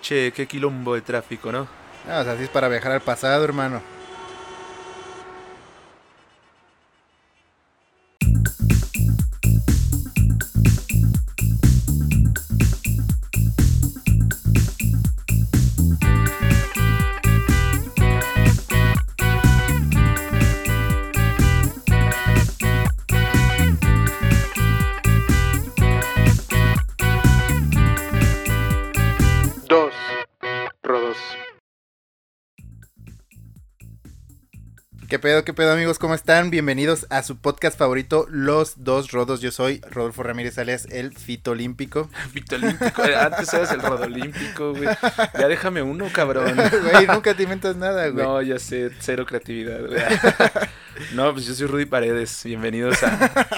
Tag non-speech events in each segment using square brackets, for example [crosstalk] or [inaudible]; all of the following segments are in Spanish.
Che, qué quilombo de tráfico, ¿no? No, o así es para viajar al pasado, hermano. ¿Qué pedo, qué pedo, amigos? ¿Cómo están? Bienvenidos a su podcast favorito, Los Dos Rodos. Yo soy Rodolfo Ramírez alias el Fito Olímpico. [laughs] Fito olímpico. eh, Antes eras el rodolímpico, güey. Ya déjame uno, cabrón. [laughs] Güey, nunca te inventas nada, güey. No, ya sé, cero creatividad, güey. [laughs] No, pues yo soy Rudy Paredes. Bienvenidos a,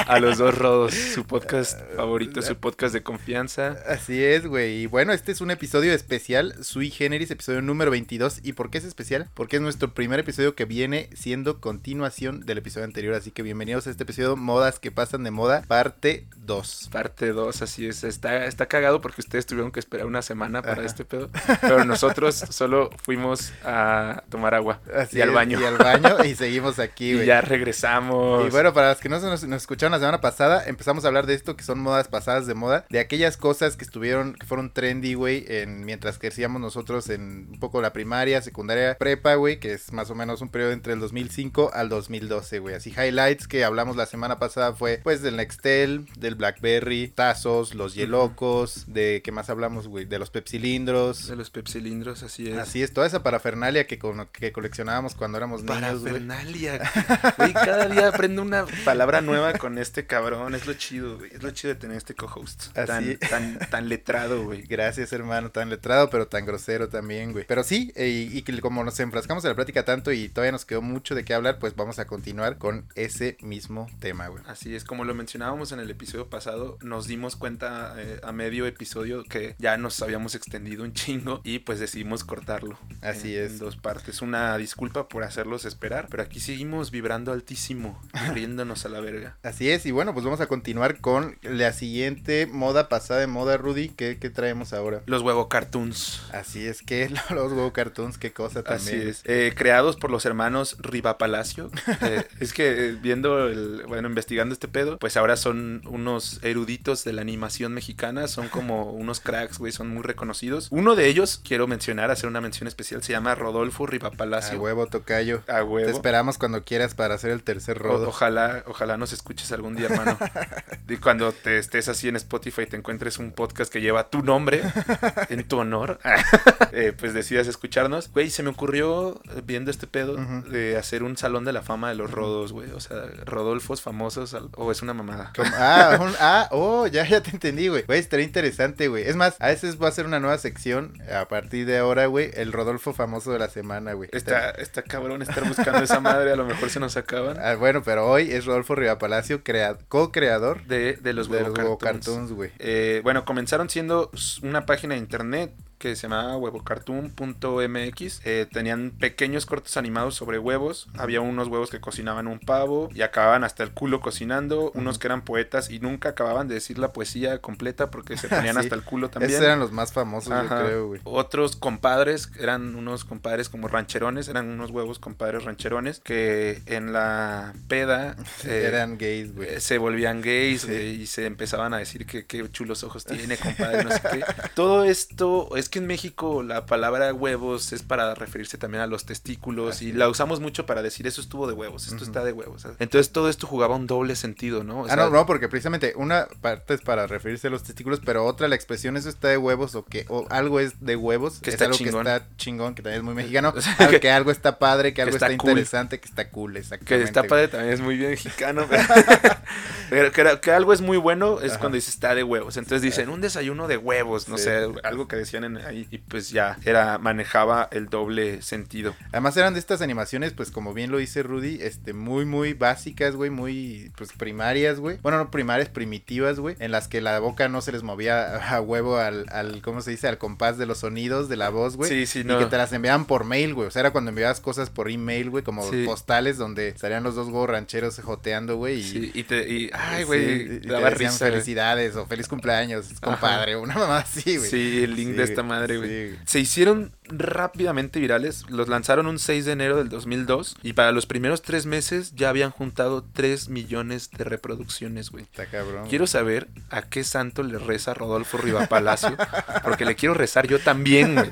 a Los Dos Rodos, su podcast favorito, su podcast de confianza. Así es, güey. Y bueno, este es un episodio especial, Sui Generis, episodio número 22. ¿Y por qué es especial? Porque es nuestro primer episodio que viene siendo continuación del episodio anterior. Así que bienvenidos a este episodio Modas que pasan de moda, parte 2. Parte 2, así es. Está, está cagado porque ustedes tuvieron que esperar una semana para Ajá. este pedo. Pero nosotros solo fuimos a tomar agua Así y al es, baño. Y al baño y seguimos aquí, [laughs] güey. Ya regresamos. Y bueno, para los que no se nos, nos escucharon la semana pasada, empezamos a hablar de esto que son modas pasadas de moda, de aquellas cosas que estuvieron, que fueron trendy, güey, en, mientras crecíamos nosotros en un poco la primaria, secundaria, prepa, güey, que es más o menos un periodo entre el 2005 al 2012, güey. Así highlights que hablamos la semana pasada fue, pues, del Nextel, del Blackberry, tazos, los Yelocos, de, ¿qué más hablamos, güey? De los Pepsilindros. de los pepsilindros, así es. Así es, toda esa parafernalia que, con- que coleccionábamos cuando éramos niños, güey. Parafernalia. Güey, [laughs] cada día aprendo una palabra nueva con este cabrón. Es lo chido, güey. Es lo chido de tener este co-host. Tan, tan, tan letrado, güey. Gracias, hermano, tan letrado, pero tan grosero también, güey. Pero sí, eh, y, y que como nos enfrascamos en la plática tanto y todavía nos quedó mucho de qué hablar, pues vamos a continuar con ese mismo tema, güey. Así es, como lo mencionábamos en el episodio pasado, nos dimos cuenta eh, a medio episodio que ya nos habíamos extendido un chingo y pues decidimos cortarlo. Así en- es. En dos partes. Una disculpa por hacerlos esperar, pero aquí seguimos vibrando altísimo, y riéndonos a la verga. [laughs] Así es, y bueno, pues vamos a continuar con la siguiente moda pasada de moda, Rudy. ¿Qué, qué traemos ahora? Los huevo cartoons. Así es que [laughs] los Go Cartoons, qué cosa Así también. es. Eh, creados por los hermanos Riva Palacio. [laughs] Eh, es que eh, viendo, el, bueno, investigando este pedo, pues ahora son unos eruditos de la animación mexicana. Son como unos cracks, güey, son muy reconocidos. Uno de ellos, quiero mencionar, hacer una mención especial, se llama Rodolfo Riva A Palacio. huevo, tocayo. A huevo. Te esperamos cuando quieras para hacer el tercer O- rodo. ojalá, ojalá nos escuches algún día, hermano. [laughs] Y cuando te estés así en Spotify y te encuentres un podcast que lleva tu nombre [laughs] en tu honor, [laughs] eh, pues decidas escucharnos. Güey, se me ocurrió, eh, viendo este pedo, de hacer un salón de la fama de los rodos, güey. O sea, Rodolfos famosos, o es una mamada. Ah, un- ah, oh, ya, ya te entendí, güey. Güey, estaría interesante, güey. Es más, a veces va a ser una nueva sección a partir de ahora, güey. El Rodolfo famoso de la semana, güey. Está, está cabrón estar buscando esa madre, a lo mejor se nos acaban. Ah, bueno, pero hoy es Rodolfo Rivapalacio, crea- co-creador De, de los de los cartoons. Güey. Eh, bueno, comenzaron siendo una página de internet que se llamaba huevocartoon.mx. Eh, tenían pequeños cortos animados sobre huevos. Había unos huevos que cocinaban un pavo y acababan hasta el culo cocinando. Unos que eran poetas y nunca acababan de decir la poesía completa porque se [laughs] ponían Sí. hasta el culo también. Esos eran los más famosos, Ajá. yo creo, güey. Otros compadres, eran unos compadres como rancherones, eran unos huevos compadres rancherones que en la peda [laughs] eh, Eran gays, güey. eh, se volvían gays Sí. y se empezaban a decir que qué chulos ojos [laughs] tiene, compadre, no sé qué. Todo esto, es que en México la palabra huevos es para referirse también a los testículos Así y es. la usamos mucho para decir eso estuvo de huevos, esto está de huevos. Entonces todo esto jugaba un doble sentido, ¿no? O ah, sea, no, no, porque precisamente una parte es para referirse a los testículos, pero otra la expresión eso está de huevos o que o algo es de huevos, Que es está algo chingón. que está chingón, que también es muy [laughs] mexicano, que- que algo está padre, que algo está está, cool. interesante, que está cool, Que exactamente. está güey. padre también es muy bien mexicano. pero- [laughs] [laughs] que, que algo es muy bueno es Ajá. cuando dice está de huevos. Entonces dicen un desayuno de huevos, no Sí. sé, algo que decían en ahí. Y pues ya era, manejaba el doble sentido. Además eran de estas animaciones, pues como bien lo dice Rudy, este, muy, muy básicas, güey, muy, pues primarias, güey. Bueno, no primarias, primitivas, güey, en las que la boca no se les movía a huevo al, al ¿cómo se dice? Al compás de los sonidos de la voz, güey. Sí, sí, Y no. que te las enviaban por mail, güey. O sea, era cuando enviabas cosas por email, güey, como Sí. postales donde salían los dos huevos rancheros joteando, güey. Y, Sí, y te, y, ay, sí, güey, y te te decían risa. felicidades o feliz cumpleaños, compadre, una mamá así, güey. Sí, el link Sí, de esta. Madre, güey. Sí. Se hicieron rápidamente virales, los lanzaron un 6 de enero del 2002 y para los primeros tres meses ya habían juntado 3 millones de reproducciones, güey. Está cabrón. Quiero saber a qué santo le reza Rodolfo Rivapalacio, porque le quiero rezar yo también, güey.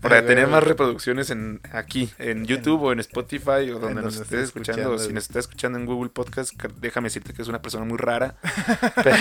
Para tener más reproducciones en aquí, en YouTube o en Spotify o donde donde nos estés escuchando. escuchando, si nos estás escuchando en Google Podcast, déjame decirte que es una persona muy rara. [laughs] pero,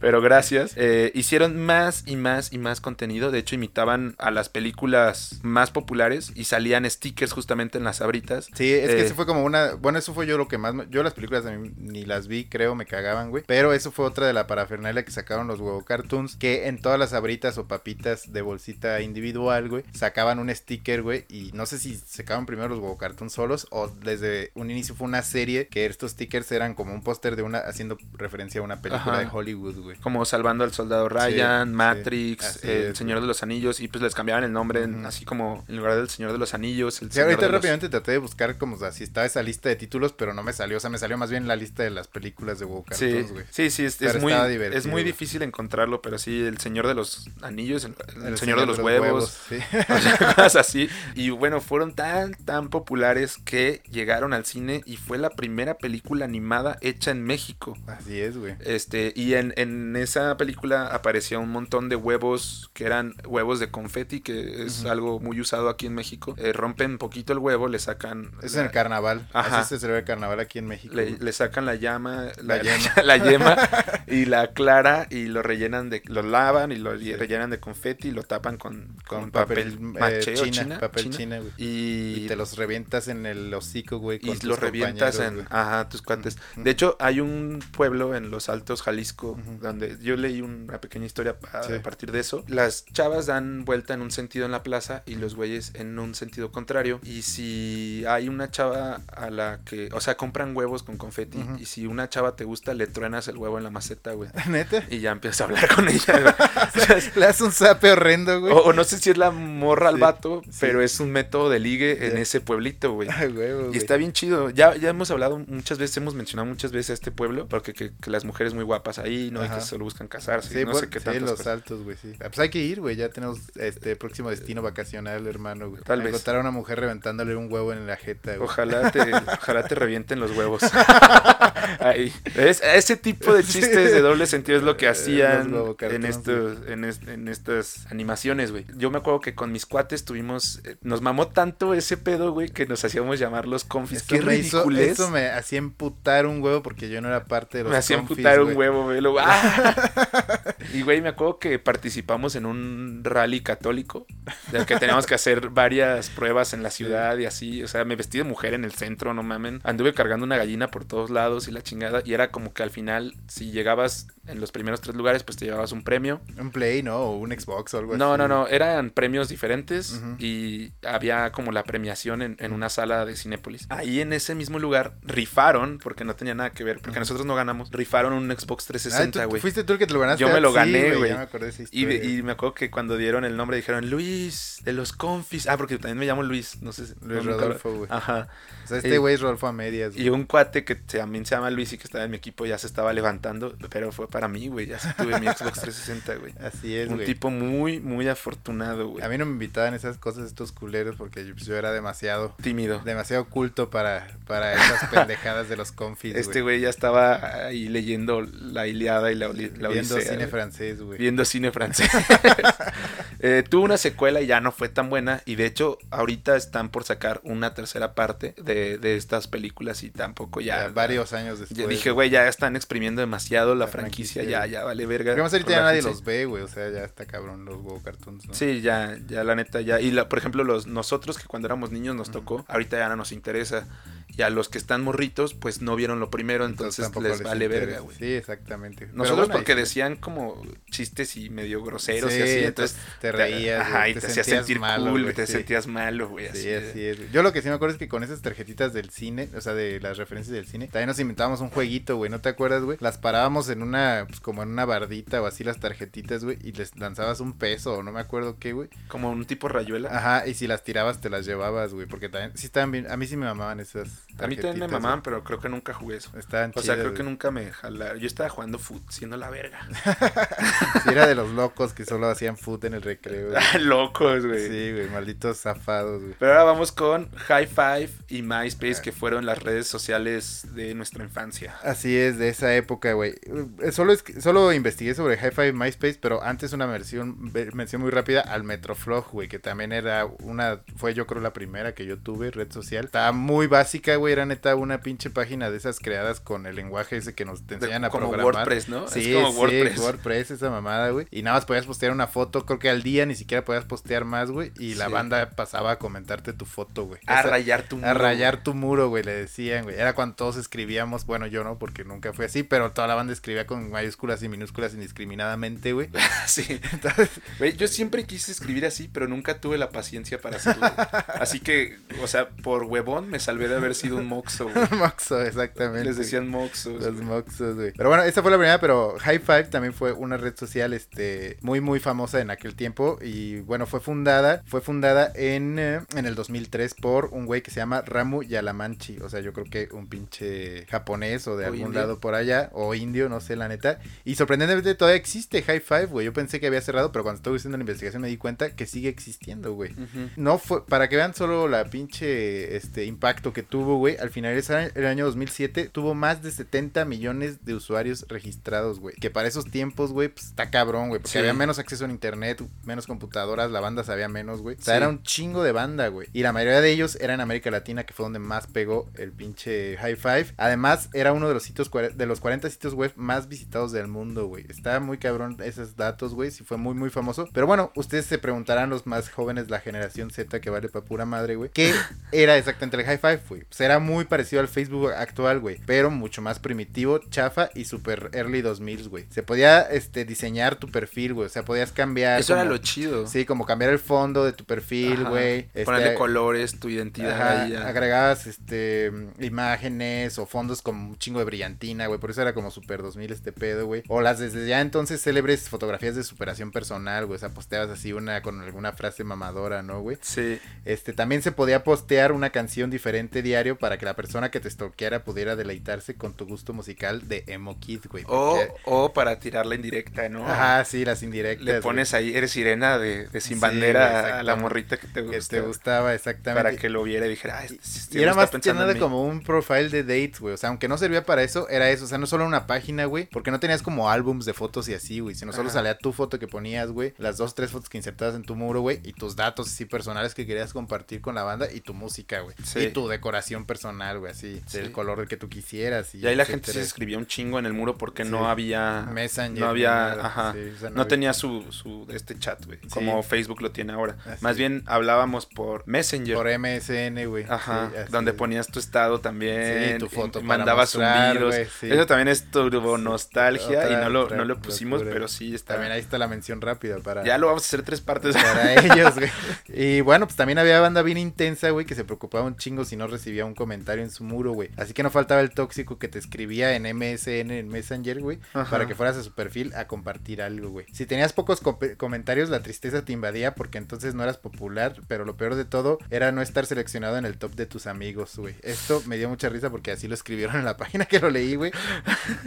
pero gracias. Eh, hicieron más y más y más contenido. De hecho, imitaban a las películas más populares y salían stickers justamente en las abritas. Sí, es que Eh, eso fue como una. Bueno, eso fue yo lo que más. Yo las películas a mí ni las vi, creo, me cagaban, güey. Pero eso fue otra de la parafernalia que sacaron los huevo cartoons. Que en todas las abritas o papitas de bolsita individual, güey, sacaban un sticker, güey. Y no sé si sacaban primero los huevo cartoons solos o desde un inicio fue una serie que estos stickers eran como un póster de una. haciendo referencia a una película Ajá. de Hollywood, güey. Como Salvando al Soldado Ryan, sí, Matrix, El es, Señor de los Anillos, y pues les cambiaban el nombre, en-. Así como en lugar del Señor de los Anillos, el Sí, Señor ahorita de los- rápidamente traté de buscar como o sea, si estaba esa lista de títulos, pero no me salió. O sea, me salió más bien la lista de las películas de huevo Sí, cartoons, güey. sí, sí, es, es muy, divertido, es muy difícil encontrarlo, pero sí, el Señor de los Anillos, el, el El Señor, de los, huevos, sí. [laughs] o sea, cosas así. Y bueno, fueron tan, tan populares que llegaron al cine y fue la primera película animada hecha en México. Así es, güey. Este, y en, en esa película aparecía un montón de huevos que eran huevos de confeti, que es algo muy usado aquí en México. Eh, rompen poquito el huevo, le sacan. Es la- en el carnaval. Ajá. Así se celebra el carnaval aquí en México. le, sacan la llama, la, La yema. [laughs] la yema [laughs] y la clara y lo rellenan de, lo lavan y lo rellenan de confeti y lo tapan con, con, Con papel, papel, eh, maché o china, china, papel china. china, güey. Y, Y te los revientas en el hocico, güey. y con tus lo revientas en ajá, tus cuates. De hecho, hay un pueblo en los Altos, Jalisco, donde yo leí una pequeña historia a, Sí. a partir de eso. Las chavas dan vuelta en un sentido en la plaza y los güeyes en un sentido contrario. Y si hay una chava a la que, o sea, compran huevos con confeti y si una chava te gusta, le truenas el huevo en la maceta, güey. [laughs] ¿Neta? Y ya empiezas a hablar con ella, güey. O sea, es- Le das un zape horrendo, güey. o, o no sé si es la morra al vato, sí. pero es un método de ligue en ese pueblito, güey. [laughs] Huevo, Y güey. está bien chido. Ya, ya hemos hablado muchas veces, hemos mencionado muchas veces a este pueblo, porque que, que las mujeres muy guapas ahí, ¿no? Y Ajá. que solo buscan casarse. Sí, no por- sé qué sí, tantas los cosas. altos, güey, sí. Ah, Pues hay que ir, güey. Ya tenemos este próximo destino vacacional, hermano, güey. Tal vez. Encontrar a una mujer reventándole un huevo en la jeta, güey. Ojalá te, ojalá te revienten los huevos. [laughs] Ahí. Es- ese tipo de [laughs] chistes de doble sentido es lo que Eh, hacían en estos, en, es- en estas animaciones, güey. Yo me acuerdo que con mis cuates tuvimos, eh, nos mamó tanto ese pedo, güey, que nos hacíamos llamar los confis. Qué ridiculez. Eso me hacía emputar un huevo porque yo no era parte de los Me hacía emputar un huevo, güey. ¡ah! [laughs] Y, güey, me acuerdo que participamos en un rally católico, del que teníamos que hacer varias pruebas en la ciudad y así. O sea, me vestí de mujer en el centro, no mamen. Anduve cargando una gallina por todos lados y la chingada. Y era como que al final, si llegabas en los primeros tres lugares, pues te llevabas un premio. Un Play, ¿no? O un Xbox o algo No, así. no, no, eran premios diferentes y había como la premiación en, en una sala de Cinépolis. Ahí en ese mismo lugar rifaron, porque no tenía nada que ver, porque nosotros no ganamos, rifaron un Xbox Ah, ¿tú- 360, tú güey. fuiste tú el que te lo ganaste. Yo me Ah, lo gané, güey. Y, y me acuerdo que cuando dieron el nombre dijeron Luis de los confis. Ah, porque también me llamo Luis, no sé. si- Luis no. Rodolfo, güey. Ajá. O sea, este güey es Rodolfo a medias. güey. Y un cuate que también se llama Luis y que estaba en mi equipo ya se estaba levantando, pero fue para mí, güey. Ya tuve mi [laughs] Xbox 360, güey. Así es, Un güey. tipo muy, muy afortunado, güey. A mí no me invitaban esas cosas estos culeros porque yo, pues, era demasiado Tímido. demasiado culto para, para esas [laughs] pendejadas de los confis, Este güey ya estaba ahey leyendo la Iliada y la, la Viendo Odisea, cine güey. francés, güey. Viendo cine francés. [laughs] Eh, tuvo una secuela y ya no fue tan buena. Y de hecho, ahorita están por sacar una tercera parte de, de estas películas y tampoco ya. Ya varios años Yo después. dije, güey, ya están exprimiendo demasiado la, La franquicia, franquicia, ya, ya vale verga. Porque más ahorita ya nadie los ve, güey. O sea, ya está cabrón los huevo cartoons, ¿no? Sí, ya, ya la neta, ya. Y la, por ejemplo, los nosotros que cuando éramos niños nos tocó, ahorita ya no nos interesa. Y a los que están morritos, pues no vieron lo primero, entonces, les, vale verga, güey. Sí, exactamente. Nosotros bueno, porque ahí decían como chistes y medio groseros Sí, y así, entonces te reías, ajá, y te, te hacías sentías sentir malo, cool, güey, te sí. sentías malo, güey, así. Sí, así es. Yo lo que sí me acuerdo es que con esas tarjetitas del cine, o sea, de las referencias del cine, también nos inventábamos un jueguito, güey, ¿no te acuerdas, güey? Las parábamos en una, pues como en una bardita o así las tarjetitas, güey, y les lanzabas un peso o no me acuerdo qué, güey. Como un tipo rayuela. Ajá, y si las tirabas te las llevabas, güey, porque también, sí estaban bien, a mí sí me mamaban esas, A mí también me mamaban, pero creo que nunca jugué eso. Estaban O sea, chidas, creo que nunca me jalaron. Yo estaba jugando foot, siendo la verga. [laughs] Sí, era de los locos que solo hacían foot en el recreo. güey. [laughs] Locos, güey. Sí, güey, malditos zafados, güey. Pero ahora vamos con High Five y MySpace, que fueron las redes sociales de nuestra infancia. Así es, de esa época, güey. Eh, Solo, es solo investigué sobre Hi-Fi y MySpace, pero antes una versión, ve- mención muy rápida al Metroflog, güey, que también era una, fue yo creo la primera que yo tuve, red social. Estaba muy básica, güey, era neta una pinche página de esas creadas con el lenguaje ese que nos te enseñan a como programar. WordPress, ¿no? Sí, es como sí, WordPress. WordPress, esa mamada, güey. Y nada más podías postear una foto, creo que al día ni siquiera podías postear más, güey. Y la banda pasaba a comentarte tu foto, güey. A Esa- rayar tu a muro, rayar tu muro, güey, le decían, güey. Era cuando todos escribíamos, bueno, yo no, porque nunca fue así, pero toda la banda escribía con mayúsculas y minúsculas indiscriminadamente, güey. [laughs] Sí. [laughs] Entonces, Güey, yo siempre quise escribir así, pero nunca tuve la paciencia para hacerlo. Así que, o sea, por huevón me salvé de haber sido un moxo. [laughs] Moxo, exactamente. Les decían moxos. Los güey. moxos, güey. Pero bueno, esa fue la primera, pero High Five también fue una red social este muy muy famosa en aquel tiempo y bueno, fue fundada, fue fundada en, eh, en el 2003 por un güey que se llama Ramu Yalamanchi, o sea, yo creo que un pinche japonés o de O algún indio. lado por allá o indio, no sé la neta. Y sorprendentemente todavía existe High Five, güey. Yo pensé que había cerrado, pero cuando estuve haciendo la investigación me di cuenta que sigue existiendo, güey. No fue, para que vean solo la pinche este impacto que tuvo, güey. Al finalizar el año 2007 tuvo más de 70 millones de usuarios registrados, güey. Que para esos tiempos, güey, pues está cabrón, güey. Porque Sí. había menos acceso a internet, menos computadoras, la banda sabía menos, güey. O sea, Sí. era un chingo de banda, güey. Y la mayoría de ellos era en América Latina, que fue donde más pegó el pinche High Five. Además, era uno de los sitios, de los 40 sitios web más visitados del mundo, güey. Está muy cabrón esos datos, güey. Sí fue muy, muy famoso. Pero bueno, ustedes se preguntarán, los más jóvenes, la generación Z, que vale pa' pura madre, güey. ¿Qué [laughs] era exactamente el High Five, güey? Pues era muy parecido al Facebook actual, güey. Pero mucho más primitivo, chafa y super early 2000, güey. Se podía, este, diseñar tu perfil, güey. O sea, podías cambiar. Eso era lo chido. Sí, como cambiar el fondo de tu perfil, Ajá. güey. Este, Ponerle colores, tu identidad Ajá, agregabas este imágenes o fondos con un chingo de brillantina, güey. Por eso era como Super 2000 este pedo, güey. O las desde ya entonces célebres fotografías de superación personal, güey. O sea, posteabas así una con alguna frase mamadora, ¿no, güey? Sí. Este, también se podía postear una canción diferente para que la persona que te stalkeara pudiera deleitarse con tu gusto musical de emo kid, güey. O, porque- o para tirarla indirecta, ¿no? Ajá, sí, las indirectas. Le güey, pones ahí, eres sirena de, de sin Sí, bandera a la morrita que te que gusta. te gustaba exactamente. Para que lo viera y dijera, ah, este, este Y era más que nada mí". como un profile de dates, güey. O sea, aunque no servía para eso, era eso. O sea, no solo una página, güey. Porque no tenías como álbums de fotos y así, güey. Sino solo Ajá. salía tu foto que ponías, güey. Las dos, tres fotos que insertabas en tu muro, güey. Y tus datos así personales que querías compartir con la banda. Y tu música, güey. Sí. Y tu decoración personal, güey. Así. Sí. Del color que tú quisieras. Y, Y ahí la gente se escribía un chingo en el muro porque Sí. no había. Messenger. No había. Ajá. Sí, o sea, no había- tenía su, su este chat, güey. Como Facebook lo tiene ahora. Así. Más bien hablábamos por Messenger. Por MSN, güey. Ajá, donde es. ponías tu estado también. Sí, tu foto y para mandabas mostrar, güey, sí. Eso también es turbo nostalgia Otra- y no lo, otra no lo pusimos, locura. pero sí está. También ahí está la mención rápida para... Ya lo vamos a hacer tres partes. para ellos, güey. [laughs] Y bueno, pues también había banda bien intensa, güey, que se preocupaba un chingo si no recibía un comentario en su muro, güey. Así que no faltaba el tóxico que te escribía en MSN, en Messenger, güey, para que fueras a su perfil a compartir algo, güey. Si tenías pocos co- comentarios, la tristeza te invadía porque entonces no eras popular, pero lo peor de todo era no estar seleccionado en el top de tus amigos, güey. Esto me dio mucha risa porque así lo escribieron en la [laughs] página que lo leí, güey.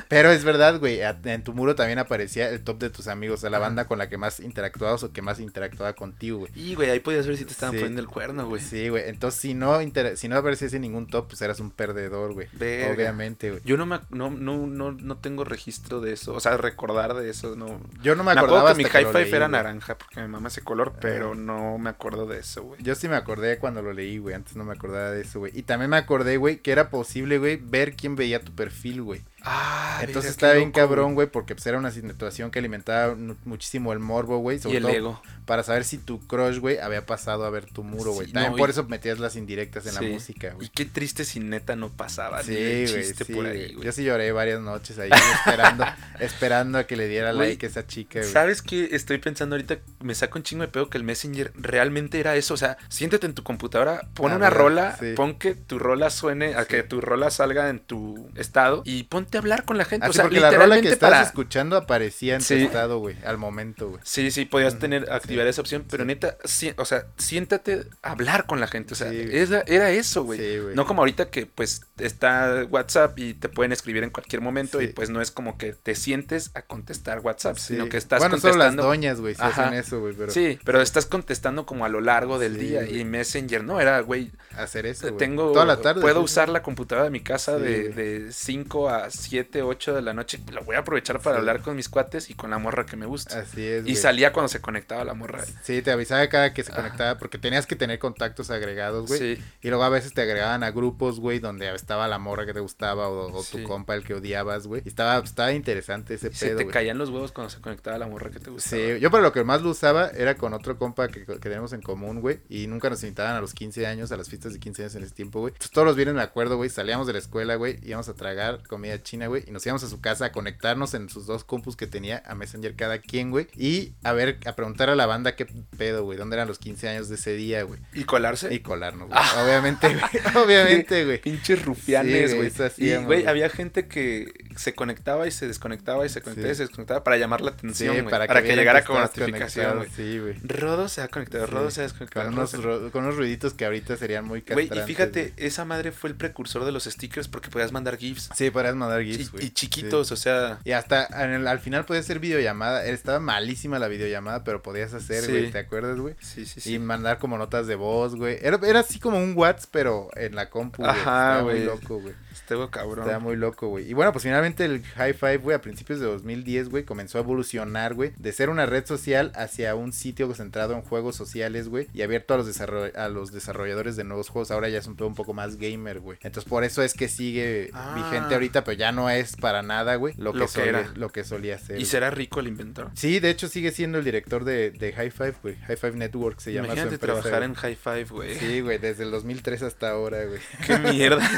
Pero es verdad, güey, en tu muro también aparecía el top de tus amigos, o sea, la banda con la que más interactuabas o que más interactuaba contigo, güey. Y, güey, ahí podías ver si te estaban Sí. poniendo el cuerno, güey. Sí, güey. Entonces, si no, si no aparecías ningún top, pues eras un perdedor, güey. Obviamente, güey. Yo no, me, no, no, no, no tengo registro de eso. O sea, recordar de eso, no. Yo no me Me, acordaba acuerdo que mi high five era naranja porque me mama ese color, pero no me acuerdo de eso, güey. Yo sí me acordé cuando lo leí, güey. Antes no me acordaba de eso, güey. Y también me acordé, güey, que era posible, güey, ver quién veía tu perfil, güey. Ah, Entonces estaba bien loco, cabrón, güey, porque pues era una situación que alimentaba muchísimo el morbo, güey. Y el todo ego. para saber si tu crush, güey, había pasado a ver tu muro, güey. Sí, también no, por y- eso metías las indirectas en Sí. la música, güey. Y qué triste si neta no pasaba Sí, güey, sí, por güey. ahí, güey. Yo sí lloré varias noches ahí esperando, [laughs] esperando a que le diera Güey, like a esa chica, güey. ¿Sabes qué? Estoy pensando ahorita, me saco un chingo de pedo que el Messenger realmente era eso. O sea, siéntate en tu computadora, pon Ah, una ¿verdad? rola, pon que tu rola suene, a que tu rola salga en tu estado y pon ponte a hablar con la gente. Así o sea, porque la rola que para... escuchando aparecía en tu Sí. estado, güey, al momento, güey. Sí, sí, podías tener, activar sí, esa opción, pero sí. neta, sí, o sea, siéntate a hablar con la gente, o sea, era, era eso, güey. Sí, güey. no como ahorita que pues está WhatsApp y te pueden escribir en cualquier momento Sí. y pues no es como que te sientes a contestar WhatsApp, Sí. sino que estás bueno, solo las contestando. doñas, güey, Ajá. hacen eso, güey, pero Sí, pero estás contestando como a lo largo del Sí, día y Messenger no era, güey, hacer eso, güey. tengo Toda la tarde. puedo sí. usar la computadora de mi casa de 5 a 7, 8 de la noche, lo voy a aprovechar para Sí. hablar con mis cuates y con la morra que me gusta. Así es, y güey. salía cuando se conectaba la morra. Sí, te avisaba cada que se Ajá. conectaba porque tenías que tener contactos agregados, güey. Sí. Y luego a veces te agregaban a grupos, güey, donde estaba la morra que te gustaba o, o tu Sí. compa el que odiabas, güey. Y estaba, estaba interesante ese Y se pedo, te güey. caían los huevos cuando se conectaba la morra que te gustaba. Sí, yo para lo que más lo usaba era con otro compa que, que tenemos en común, güey. Y nunca nos invitaban a los 15 años, a las fiestas de 15 años en ese tiempo, güey. Entonces todos los viernes me acuerdo, güey, salíamos de la escuela, güey, íbamos a tragar comida china, güey. Y nos íbamos a su casa a conectarnos en sus dos compus que tenía a Messenger cada quien, güey. Y a ver, a preguntar a la banda qué pedo, güey, dónde eran los 15 años de ese día, güey. Y colarse. Y colarnos, güey. Obviamente, güey. [laughs] Obviamente, güey. Pinches rufianes, güey, güey. y, güey, güey. había gente que se conectaba y se desconectaba y se conectaba Sí. y se desconectaba para llamar la atención, güey. para para, que, llegara que como notificación, güey. Sí, güey. Rodo se ha conectado. Rodo se ha desconectado. Con unos, ro- con unos ruiditos que ahorita serían muy Güey, castrantes. y fíjate, güey. esa madre fue el precursor de los stickers porque podías mandar GIFs. Sí, podrías mandar Y, GIFs, güey. y chiquitos, o sea. Y hasta en el- al final podía ser videollamada. Estaba malísima la videollamada, pero podías hacer, Sí. güey. ¿Te acuerdas, güey? Sí, sí, sí. Y mandar como notas de voz, güey. Era, era así como un WhatsApp, pero en la compu, güey. Ajá, Estaba muy güey. loco, güey. Estuvo cabrón. Estaba muy loco, güey. Y bueno, pues finalmente el High Five, güey, a principios de 2010, güey, comenzó a evolucionar, güey, de ser una red social hacia un sitio centrado en juegos sociales, güey, y abierto a los, desarroll- a los desarrolladores de nuevos juegos. Ahora ya es un pedo un poco más gamer, güey. Entonces por eso es que sigue Ah. vigente ahorita, pero ya no es para nada, güey, lo, que Lo que solía- era. lo que solía ser. Y será rico el inventor. Sí, de hecho sigue siendo el director de, de High Five, güey. High Five Network se llama su Imagínate empresa, trabajar en High Five, güey. Sí, güey, desde el 2003 hasta ahora, güey. Qué mierda. [laughs]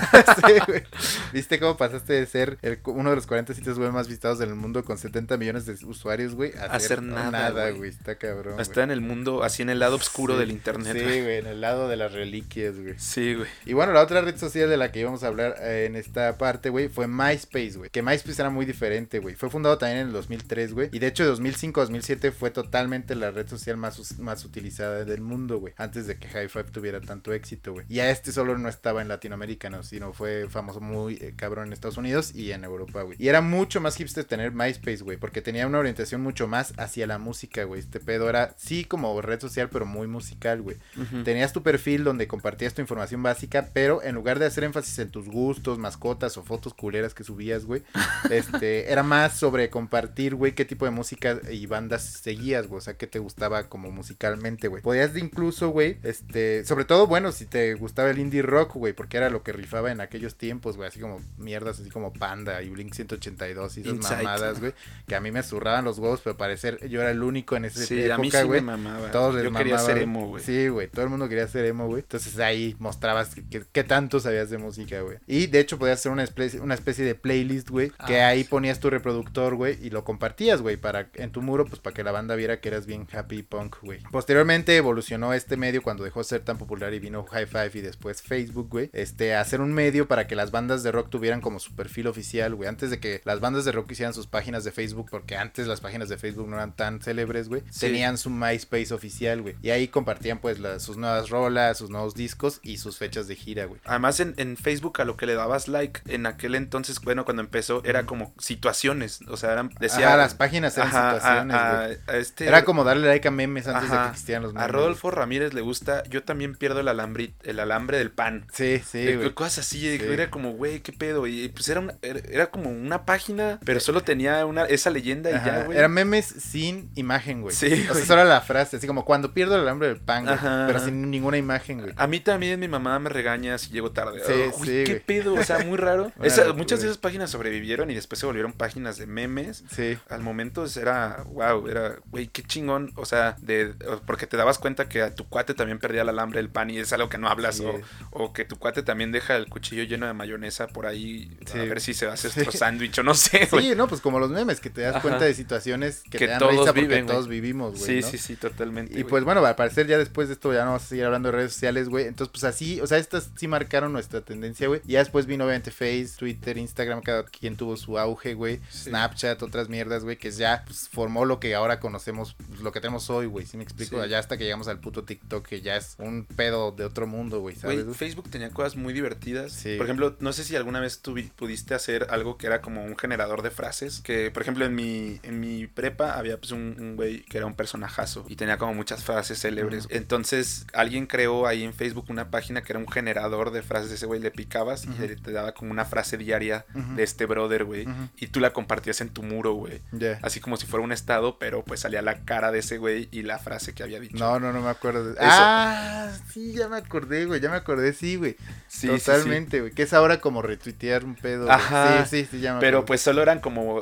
Sí, güey. [laughs] ¿Viste cómo pasaste de ser el- uno de los 40 sitios web más visitados del mundo con 70 millones de usuarios, güey? A Hacer nada, güey. güey. Está cabrón. güey. Está en el mundo, así en el lado oscuro Sí, del internet. Sí, güey. en el lado de las reliquias, güey. Sí, güey. Y bueno, la otra red social de la que íbamos a hablar eh, en esta parte, güey, fue MySpace, güey. Que MySpace era muy diferente, güey. Fue fundado también en el 2003, güey. Y de hecho, de 2005 a 2007 fue totalmente la red social más, más utilizada del mundo, güey. Antes de que High Five tuviera tanto éxito, güey. Y a este solo no estaba en Latinoamérica, no, sino fue famoso muy eh, cabrón en Estados Unidos y en Europa, güey. Y era mucho más hipster tener MySpace, güey. Porque tenía una orientación mucho más hacia la música, güey. Este pedo era, sí, como red social, pero muy musical, güey. Tenías tu perfil donde compartías tu información básica, pero en lugar de hacer énfasis en tus gustos, mascotas o fotos culeras que subías, güey, [laughs] este, era más sobre compartir, güey, qué tipo de música y bandas seguías, güey, o sea, qué te gustaba como musicalmente, güey. Podías de incluso, güey, este, sobre todo, bueno, si te gustaba el indie rock, güey, porque era lo que rifaba en aquellos tiempos, güey, así como mierdas, así como Panda y Blink 182 y esas Insight. mamadas, güey, que a mí me zurraban los huevos, pero parecer yo era el único en esa Sí, a mí época, sí güey. me mamaba. Todos les Yo quería mamaba, ser güey. emo, güey. Sí, güey, todo el mundo quería ser emo, güey. Entonces ahí mostrabas que, que- qué tanto sabías de música, güey. Y de hecho podías hacer una especie, una especie de playlist, güey, que Ah, ahí sí. ponías tu reproductor, güey, y lo compartías, güey, para en tu muro, pues para que la banda viera que eras bien happy punk, güey. Posteriormente evolucionó este medio cuando dejó de ser tan popular y vino High Five y después Facebook, güey, este, a hacer un medio para que las bandas de rock tuvieran como su perfil oficial, güey. Antes de que las bandas de rock hicieran sus páginas de Facebook, porque antes las páginas de Facebook no eran tan célebres, güey, Sí. tenían su MySpace oficial, güey. Y ahí compartían pues las- sus nuevas rolas, sus nuevos discos y sus fechas de gira, güey. Además, en, en Facebook a lo que le dabas like, en aquel entonces, bueno, cuando empezó, era como situaciones. O sea, eran, decía. Ajá, las páginas eran Ajá, situaciones, a- este- Era como darle like a memes antes de que existieran los memes. A Rodolfo Ramírez le gusta, yo también pierdo el alambre, el alambre del pan. Sí, sí. Cosas así, Sí. era como, güey, qué pedo. Y pues era, una- era, era como una página, pero solo tenía una, esa leyenda y Ajá, ya, güey. Eran memes sin imagen, güey. Sí, O sea, güey. solo la frase, así como cuando pierdo el hambre del pan, güey. Ajá. Pero sin ninguna imagen, güey. A mí también mi mamá me regaña si llego tarde. Sí, sí, qué pedo, o sea, muy raro. [laughs] Esa- muchas de esas páginas sobrevivieron y después se volvieron páginas de memes. Sí. Al momento era, wow, era, güey, qué chingón. O sea, de, porque te dabas cuenta que a tu cuate también perdía el alambre del pan y es algo que no hablas. Sí. O, o que tu cuate también deja el cuchillo lleno de mayonesa por ahí Sí. a ver si se hace Sí, nuestro sándwich o no sé, güey. Sí, no, pues como los memes, que te das Ajá. cuenta de situaciones que, Que te dan todos risa porque viven, güey. todos vivimos, güey. Sí, ¿no? sí, sí, totalmente. Y pues bueno, al parecer ya después de esto ya no vamos a seguir hablando de redes sociales, güey. Entonces, pues así, o sea, estas sí marcaron nuestra tendencia, güey. Y ya después vino obviamente Face, Twitter, Instagram, cada quien tuvo su auge, güey. Sí. Snapchat, otras mierdas, güey, que ya pues, formó lo que ahora conocemos, pues, lo que tenemos hoy, güey. ¿Sí me explico? Allá hasta que llegamos al puto TikTok, que ya es un pedo de otro mundo, güey, ¿sabes? Güey, güey? Facebook tenía cosas muy divertidas. Sí. Por ejemplo, no sé si alguna vez tú pudiste hacer algo que era como un generador de frases. Que, por ejemplo, en mi, en mi prepa había pues un güey que era un personajazo y tenía como muchas frases célebres. Entonces, alguien creó ahí en Facebook una página que era un generador de frases de ese güey. Le picabas y te daba como una frase diaria de este brother, güey. Y tú la compartías en tu muro, güey. Así como si fuera un estado, pero pues salía la cara de ese güey y la frase que había dicho. No, no, no me acuerdo. Eso. Ah, sí, ya me acordé, güey. Ya me acordé, sí, güey. Sí, sí, sí. Totalmente, güey. Que es ahora como retuitear un pedo. Ajá. Sí, sí, sí, ya me Pero acuerdo. pues solo eran como,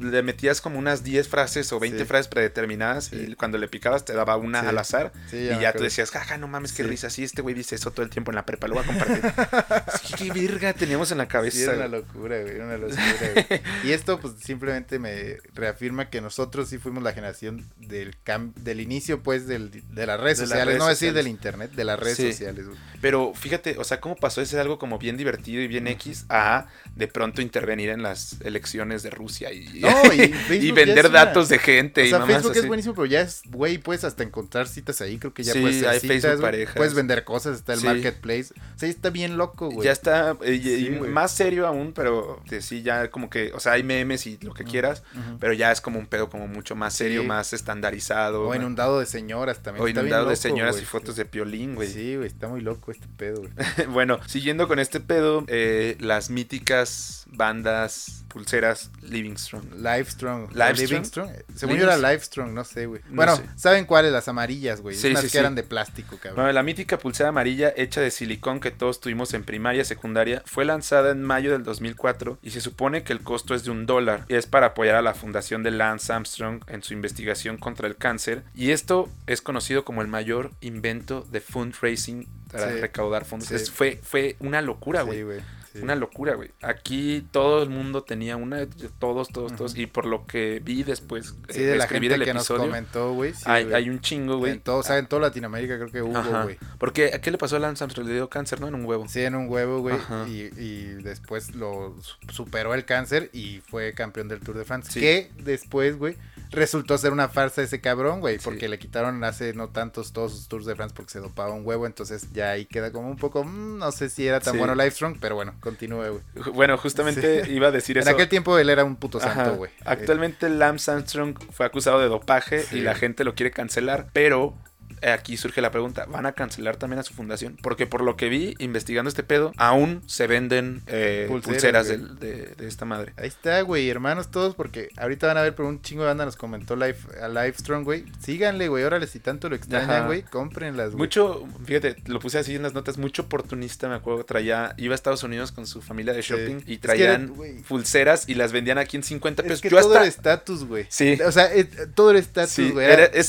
le metías como unas 10 frases o 20 Sí. frases predeterminadas Sí. y cuando le picabas te daba una al azar Sí, y ya tú decías, jaja, no mames, qué risa, sí, este güey dice eso todo el tiempo en la prepa, lo voy a compartir. [laughs] Qué virga teníamos en la cabeza. era una locura, güey, una locura, güey. Y esto, pues, simplemente me reafirma que nosotros sí fuimos la generación del cam del inicio, pues, del, de las redes De las sociales. redes no decir sociales. del internet, de las redes sociales, güey. Pero fíjate, o sea, cómo pasó de ser algo como bien divertido y bien X a de pronto intervenir en las elecciones de Rusia y, No, y [laughs] y Facebook ya vender una- datos de gente O y sea, mamás Facebook así. es buenísimo, pero ya es, güey, puedes hasta encontrar citas ahí, creo que ya Sí, puedes hacer hay citas, Facebook parejas. Puedes vender cosas, está el Sí. marketplace. O sea, está bien loco, güey. Ya está, eh, y- Sí, y güey. más serio aún, pero de sí, ya como que, o sea, hay memes y lo que quieras, pero ya es como un pedo como mucho más serio, más estandarizado. O inundado de señoras también. o inundado de señoras y fotos de piolín, güey. Sí, güey, está muy loco este pedo, güey. [laughs] bueno, siguiendo con este pedo, eh, las míticas bandas pulseras Livingstone. Livestrong. Livestrong. Livingstrong. Según yo era. Livestrong, no sé, güey. No bueno, sé. ¿saben cuáles? Las amarillas, güey. Sí, Unas sí, que sí. eran de plástico, cabrón. Bueno, la mítica pulsera amarilla hecha de silicón que todos tuvimos en primaria y secundaria fue lanzada en mayo del 2004 y se supone que el costo es de un dólar y es para apoyar a la fundación de Lance Armstrong en su investigación contra el cáncer y esto es conocido como el mayor invento de fundraising para Sí. recaudar fondos. Sí. Es- fue, fue una locura, güey. Sí. Una locura, güey. Aquí todo el mundo tenía una, todos, todos, todos. Y por lo que vi después Sí, eh, de la gente el que nos episodio, comentó, güey. sí, hay, hay un chingo, güey. En todo, o sea, en toda Latinoamérica creo que hubo, güey. Porque, ¿a qué le pasó a Lance Armstrong? Le dio cáncer, ¿no? En un huevo. Sí, en un huevo, güey. Y, y después lo su- superó el cáncer y fue campeón del Tour de France. Que después, güey, resultó ser una farsa ese cabrón, güey. Porque le quitaron hace no tantos todos sus Tours de France porque se dopaba un huevo. Entonces ya ahí queda como un poco, mm, no sé si era tan bueno Livestrong, pero bueno, continúe, güey. Bueno, justamente Sí. iba a decir En eso. aquel tiempo él era un puto santo, güey. Actualmente Lance Armstrong fue acusado de dopaje Sí. y la gente lo quiere cancelar, pero aquí surge la pregunta, ¿van a cancelar también a su fundación? Porque por lo que vi investigando este pedo, aún se venden eh, Pulseras, pulseras, güey. del- de, de esta madre. Ahí está, güey, hermanos todos, porque ahorita van a ver, pero un chingo de banda nos comentó live, a Livestrong, güey. Síganle, güey, órale, si tanto lo extrañan, güey, cómprenlas, güey. Mucho, fíjate, lo puse así en las notas, mucho oportunista, me acuerdo, traía, iba a Estados Unidos con su familia de shopping y traían pulseras y las vendían aquí en 50 pesos. Es que Yo todo hasta... era estatus, güey. Sí. O sea, todo era estatus, güey.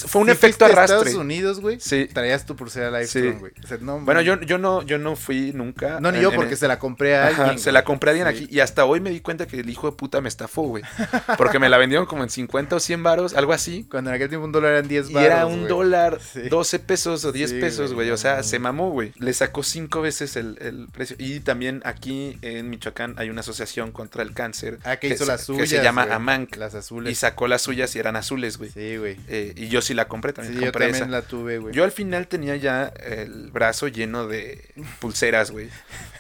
fue un si efecto arrastre. Estados Unidos, güey, Sí. traías tu pulsera Livestrong, Sí. güey. O sea, no, Bueno, yo, yo no, yo no fui nunca. No, ni en- yo, en- porque se la compré a Ajá, alguien. se la compré a alguien Sí. aquí y hasta hoy me di cuenta que el hijo de puta me estafó, güey. Porque me la vendieron como en 50 o 100 varos, algo así. Cuando en aquel tiempo un dólar eran 10 Y baros, era un güey. dólar, Sí. 12 pesos o 10 Sí, pesos, güey, O sea, se mamó, güey. Le sacó cinco veces el, el precio. Y también aquí en Michoacán hay una asociación contra el cáncer. Ah, que hizo las suyas, Que se llama güey. Amanc. Las Y azules. sacó las suyas y eran azules, güey. Sí, güey. Eh, y yo sí la compré, Sí, también yo compré también esa. la tuve, güey. Yo al final tenía ya el brazo lleno de pulseras, güey.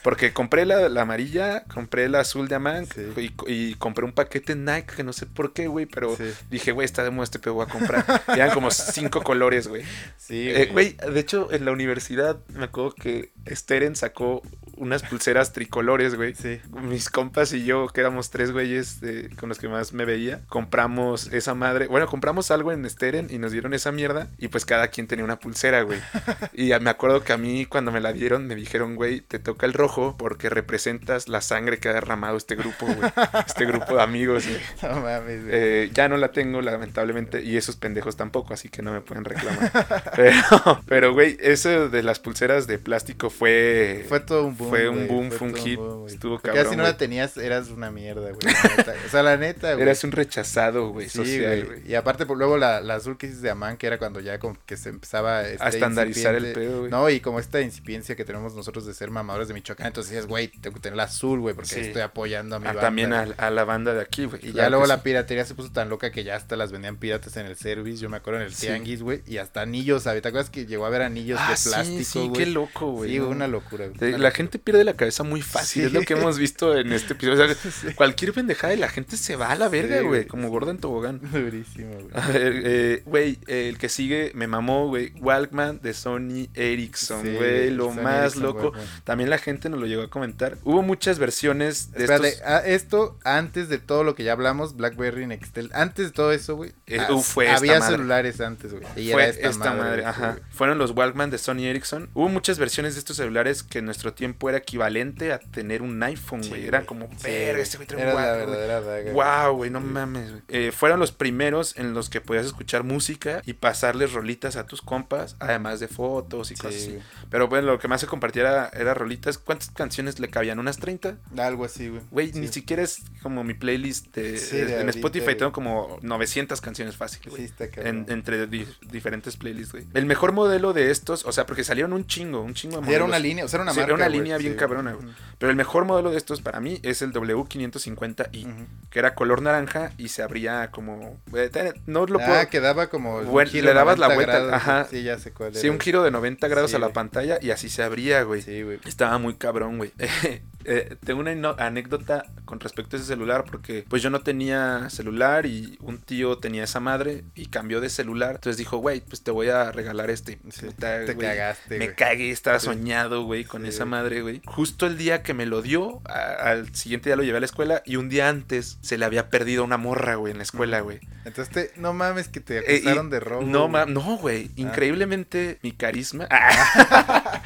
Porque compré la, la amarilla, compré la azul de Amanc Sí. y, y compré un paquete Nike que no sé por qué, güey, pero Sí. dije, güey, está de moda este pedo, voy a comprar. Eran como cinco colores, güey. Sí, Eh, Güey, de hecho, en la universidad me acuerdo que Steren sacó unas pulseras tricolores, güey. Sí. Mis compas y yo, que éramos tres güeyes eh, con los que más me veía, compramos esa madre. Bueno, compramos algo en Steren y nos dieron esa mierda. Y pues cada quien tenía una pulsera, güey. [laughs] y a- me acuerdo que a mí, cuando me la dieron, me dijeron, güey, te toca el rojo porque representas la sangre que ha derramado este grupo, güey. este grupo de amigos, güey. [laughs] No mames, güey. Eh, ya no la tengo, lamentablemente, y esos pendejos tampoco, así que no me pueden reclamar. [laughs] pero, pero, güey, eso de las pulseras de plástico fue. Fue todo un boom. Fue un boom, fue un hit. Estuvo cabrón. ya si no la tenías, eras una mierda, güey. O sea, la neta, güey. Eras un rechazado, güey, Sí, social, güey. Y aparte, pues, luego la, la azul que dices de Amán, que era cuando ya como que se empezaba este, A estandarizar el pedo, güey. No, y como esta incipiencia que tenemos nosotros de ser mamadores de Michoacán, entonces dices, güey, tengo que tener la azul, güey, porque estoy apoyando a mi Ah, banda. también a, la banda de aquí, güey. Y ya luego la piratería se puso tan loca que ya hasta las vendían piratas en el service, yo me acuerdo en el tianguis, güey, y hasta anillos, ¿sabes? ¿Te acuerdas que llegó a haber anillos Ah, de sí, plástico, sí, güey? qué loco, güey. Sí, una locura, güey, la locura. Gente pierde la cabeza muy fácil, Sí. es lo que hemos visto en este episodio. O sea, [laughs] cualquier pendejada y la gente se va a la verga, güey, como gorda en tobogán. Durísimo, güey. A ver, eh, güey, eh, el que sigue me mamó, güey. Walkman de Sony Ericsson, güey. Lo Sony más Ericsson, loco. Walkman. También la gente nos lo llegó a comentar. Hubo muchas versiones de Espérate, estos. ah, esto antes de todo lo que ya hablamos, BlackBerry, Nextel, antes de todo eso, güey. Eh, uh, fue esta había madre. celulares antes, güey. Fue esta, madre, sí, ajá. Fueron los Walkman de Sony Ericsson. Hubo muchas versiones de estos celulares que en nuestro tiempo era equivalente a tener un iPhone, Sí, güey. era güey. como, Sí, verga, este güey trae un Era la Walkman, güey". verdadera daga. Wow, güey, no mames. güey. Eh, fueron los primeros en los que podías escuchar música y pasarles rolitas a tus compas, además de fotos y Sí, cosas así. Pero bueno, lo que más se compartía era, era rolitas. ¿Cuántas canciones le cabían? ¿Unas 30? Algo así, güey. Güey, Sí. ni siquiera es como mi playlist de, Sí, de en Spotify. Tengo como 900 canciones fácil, Sí, güey. está En- entre di- diferentes playlists, güey. El mejor modelo de estos, o sea, porque salieron un chingo, un chingo de Sí, era modelos. una línea, o sea, era una Sí, era una línea bien cabrona, güey. Pero el mejor modelo de estos para mí es el W550i, Ujú. que era color naranja y se abría como... eh, No lo Ah, puedo... que daba como. Bueno, le dabas la 90 vuelta, grados, ajá. Sí, ya sé cuál era. Sí, un giro de 90 grados Sí, a la güey. pantalla y así se abría, güey. Sí, güey. Estaba muy cabrón, güey. [laughs] Eh, tengo una anécdota con respecto a ese celular porque pues yo no tenía celular y un tío tenía esa madre y cambió de celular. Entonces dijo, güey, pues te voy a regalar este. Sí, Puta, Te güey, cagaste, Me güey. cagué, estaba Sí. soñado, güey, con Sí, esa güey. madre, güey. Justo el día que me lo dio, a- al siguiente día lo llevé a la escuela y un día antes se le había perdido una morra, güey, en la escuela, güey. Entonces, te- no mames que te Eh, y- acusaron de robo. No, güey. no, güey. Ah. Increíblemente mi carisma. [laughs]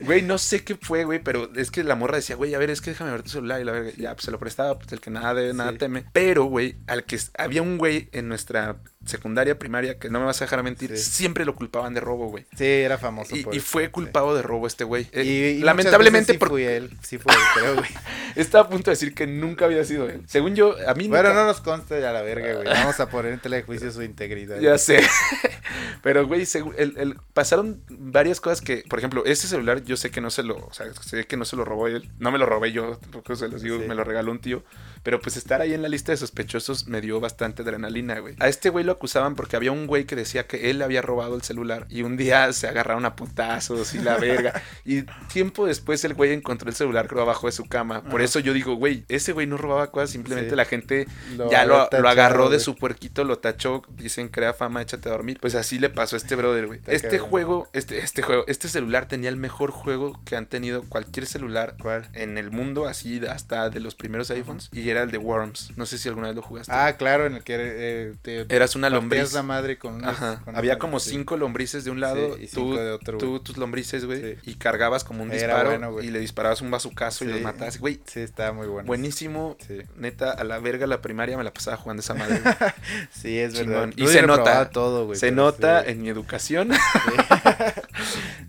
Güey, no sé qué fue, güey, pero es que la morra decía, güey, a ver, es que déjame ver tu celular y la verga. Ya, pues se lo prestaba, pues el que nada debe, nada Sí. teme. Pero, güey, al que había un güey en nuestra secundaria, primaria, que no me vas a dejar mentir, Sí. siempre lo culpaban de robo, güey. Sí, era famoso Y, por fue culpado de robo este güey. Eh, Y, y lamentablemente, sí porque fui [laughs] él. Sí fue él, creo, güey. [laughs] estaba a punto de decir que nunca había sido él. Según yo, a mí Bueno, nunca- no nos consta ya la verga, güey. Vamos a poner en tela de juicio su integridad. Ya sé. [laughs] Pero, güey, el- el- pasaron varias cosas que, por ejemplo, este celular yo sé que no se lo, o sea, sé que no se lo robó él. No me lo robé yo, tampoco se los digo, me lo regaló un tío. Pero pues estar ahí en la lista de sospechosos me dio bastante adrenalina, güey. A este güey lo acusaban porque había un güey que decía que él había robado el celular y un día se agarraron a putazos y la [laughs] verga. y tiempo después el güey encontró el celular creo abajo de su cama. Por Ajá. eso yo digo, güey, ese güey no robaba cosas, simplemente Sí. la gente Lo ya lo, agarró de su puerquito, lo tachó, dicen crea fama, échate a dormir. Pues así le pasó a este brother, güey. Este cabrón. juego, este, este juego, este celular tenía el mejor juego que han tenido cualquier celular ¿Cuál? en el mundo, así hasta de los primeros iPhones, y era el de Worms. No sé si alguna vez lo jugaste. Ah, claro, en el que eh, te Eras una lombriz. la madre con unas- Ajá. con Había como cinco lombrices de un lado, Sí, y tú, de otro, tú tus lombrices, güey, Sí. y cargabas como un Era disparo bueno, y le disparabas un bazucazo y los matabas. Güey, Sí, estaba muy bueno. buenísimo. Neta, a la verga la primaria me la pasaba jugando esa madre. [laughs] Sí, es Chingón. verdad. Y No se nota, todo, güey. Se nota en mi educación. [laughs] [laughs]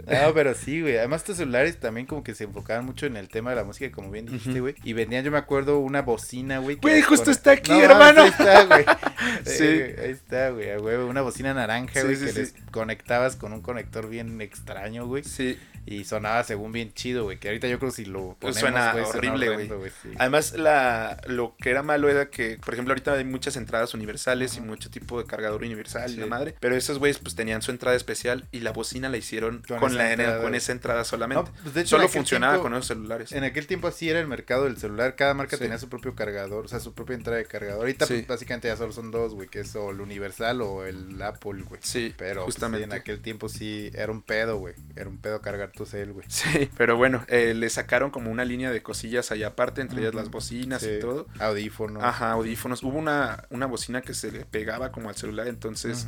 No, pero sí, güey. Además, estos celulares también como que se enfocaban mucho en el tema de la música, como bien dijiste, güey. Y vendían, yo me acuerdo, una bocina, güey. Güey, justo con- está aquí, No mames, hermano. [laughs] Ahí está, güey. Sí. Eh, ahí está, güey, huevo. Una bocina naranja, Sí, güey, sí, que sí. les conectabas con un conector bien extraño, güey. Sí. Y sonaba según bien chido, güey. Que ahorita yo creo que si lo Pues ponemos, suena güey, horrible, horrendo, sí. Además, la, lo que era malo era que, por ejemplo, ahorita hay muchas entradas universales y mucho tipo de cargador universal y la madre. Pero esos güeyes pues tenían su entrada especial y la bocina la hicieron Con con, esa la, entrada. con esa entrada solamente. No, pues, de hecho, en Solo funcionaba tiempo- con esos celulares. En aquel tiempo así era el mercado del celular, cada marca Sí. tenía su propio cargador, o sea, su propia entrada de cargador. Ahorita Sí. pues, básicamente ya solo son dos, güey, que es o el Universal o el Apple, güey. Sí, Pero pues, justamente. en aquel tiempo sí era un pedo, güey. Era un pedo cargar tu cel, güey. Sí, pero bueno, eh, le sacaron como una línea de cosillas allá aparte, entre ellas las bocinas Sí, y todo. Audífonos. Ajá, audífonos. Hubo una, una bocina que se le pegaba como al celular, entonces.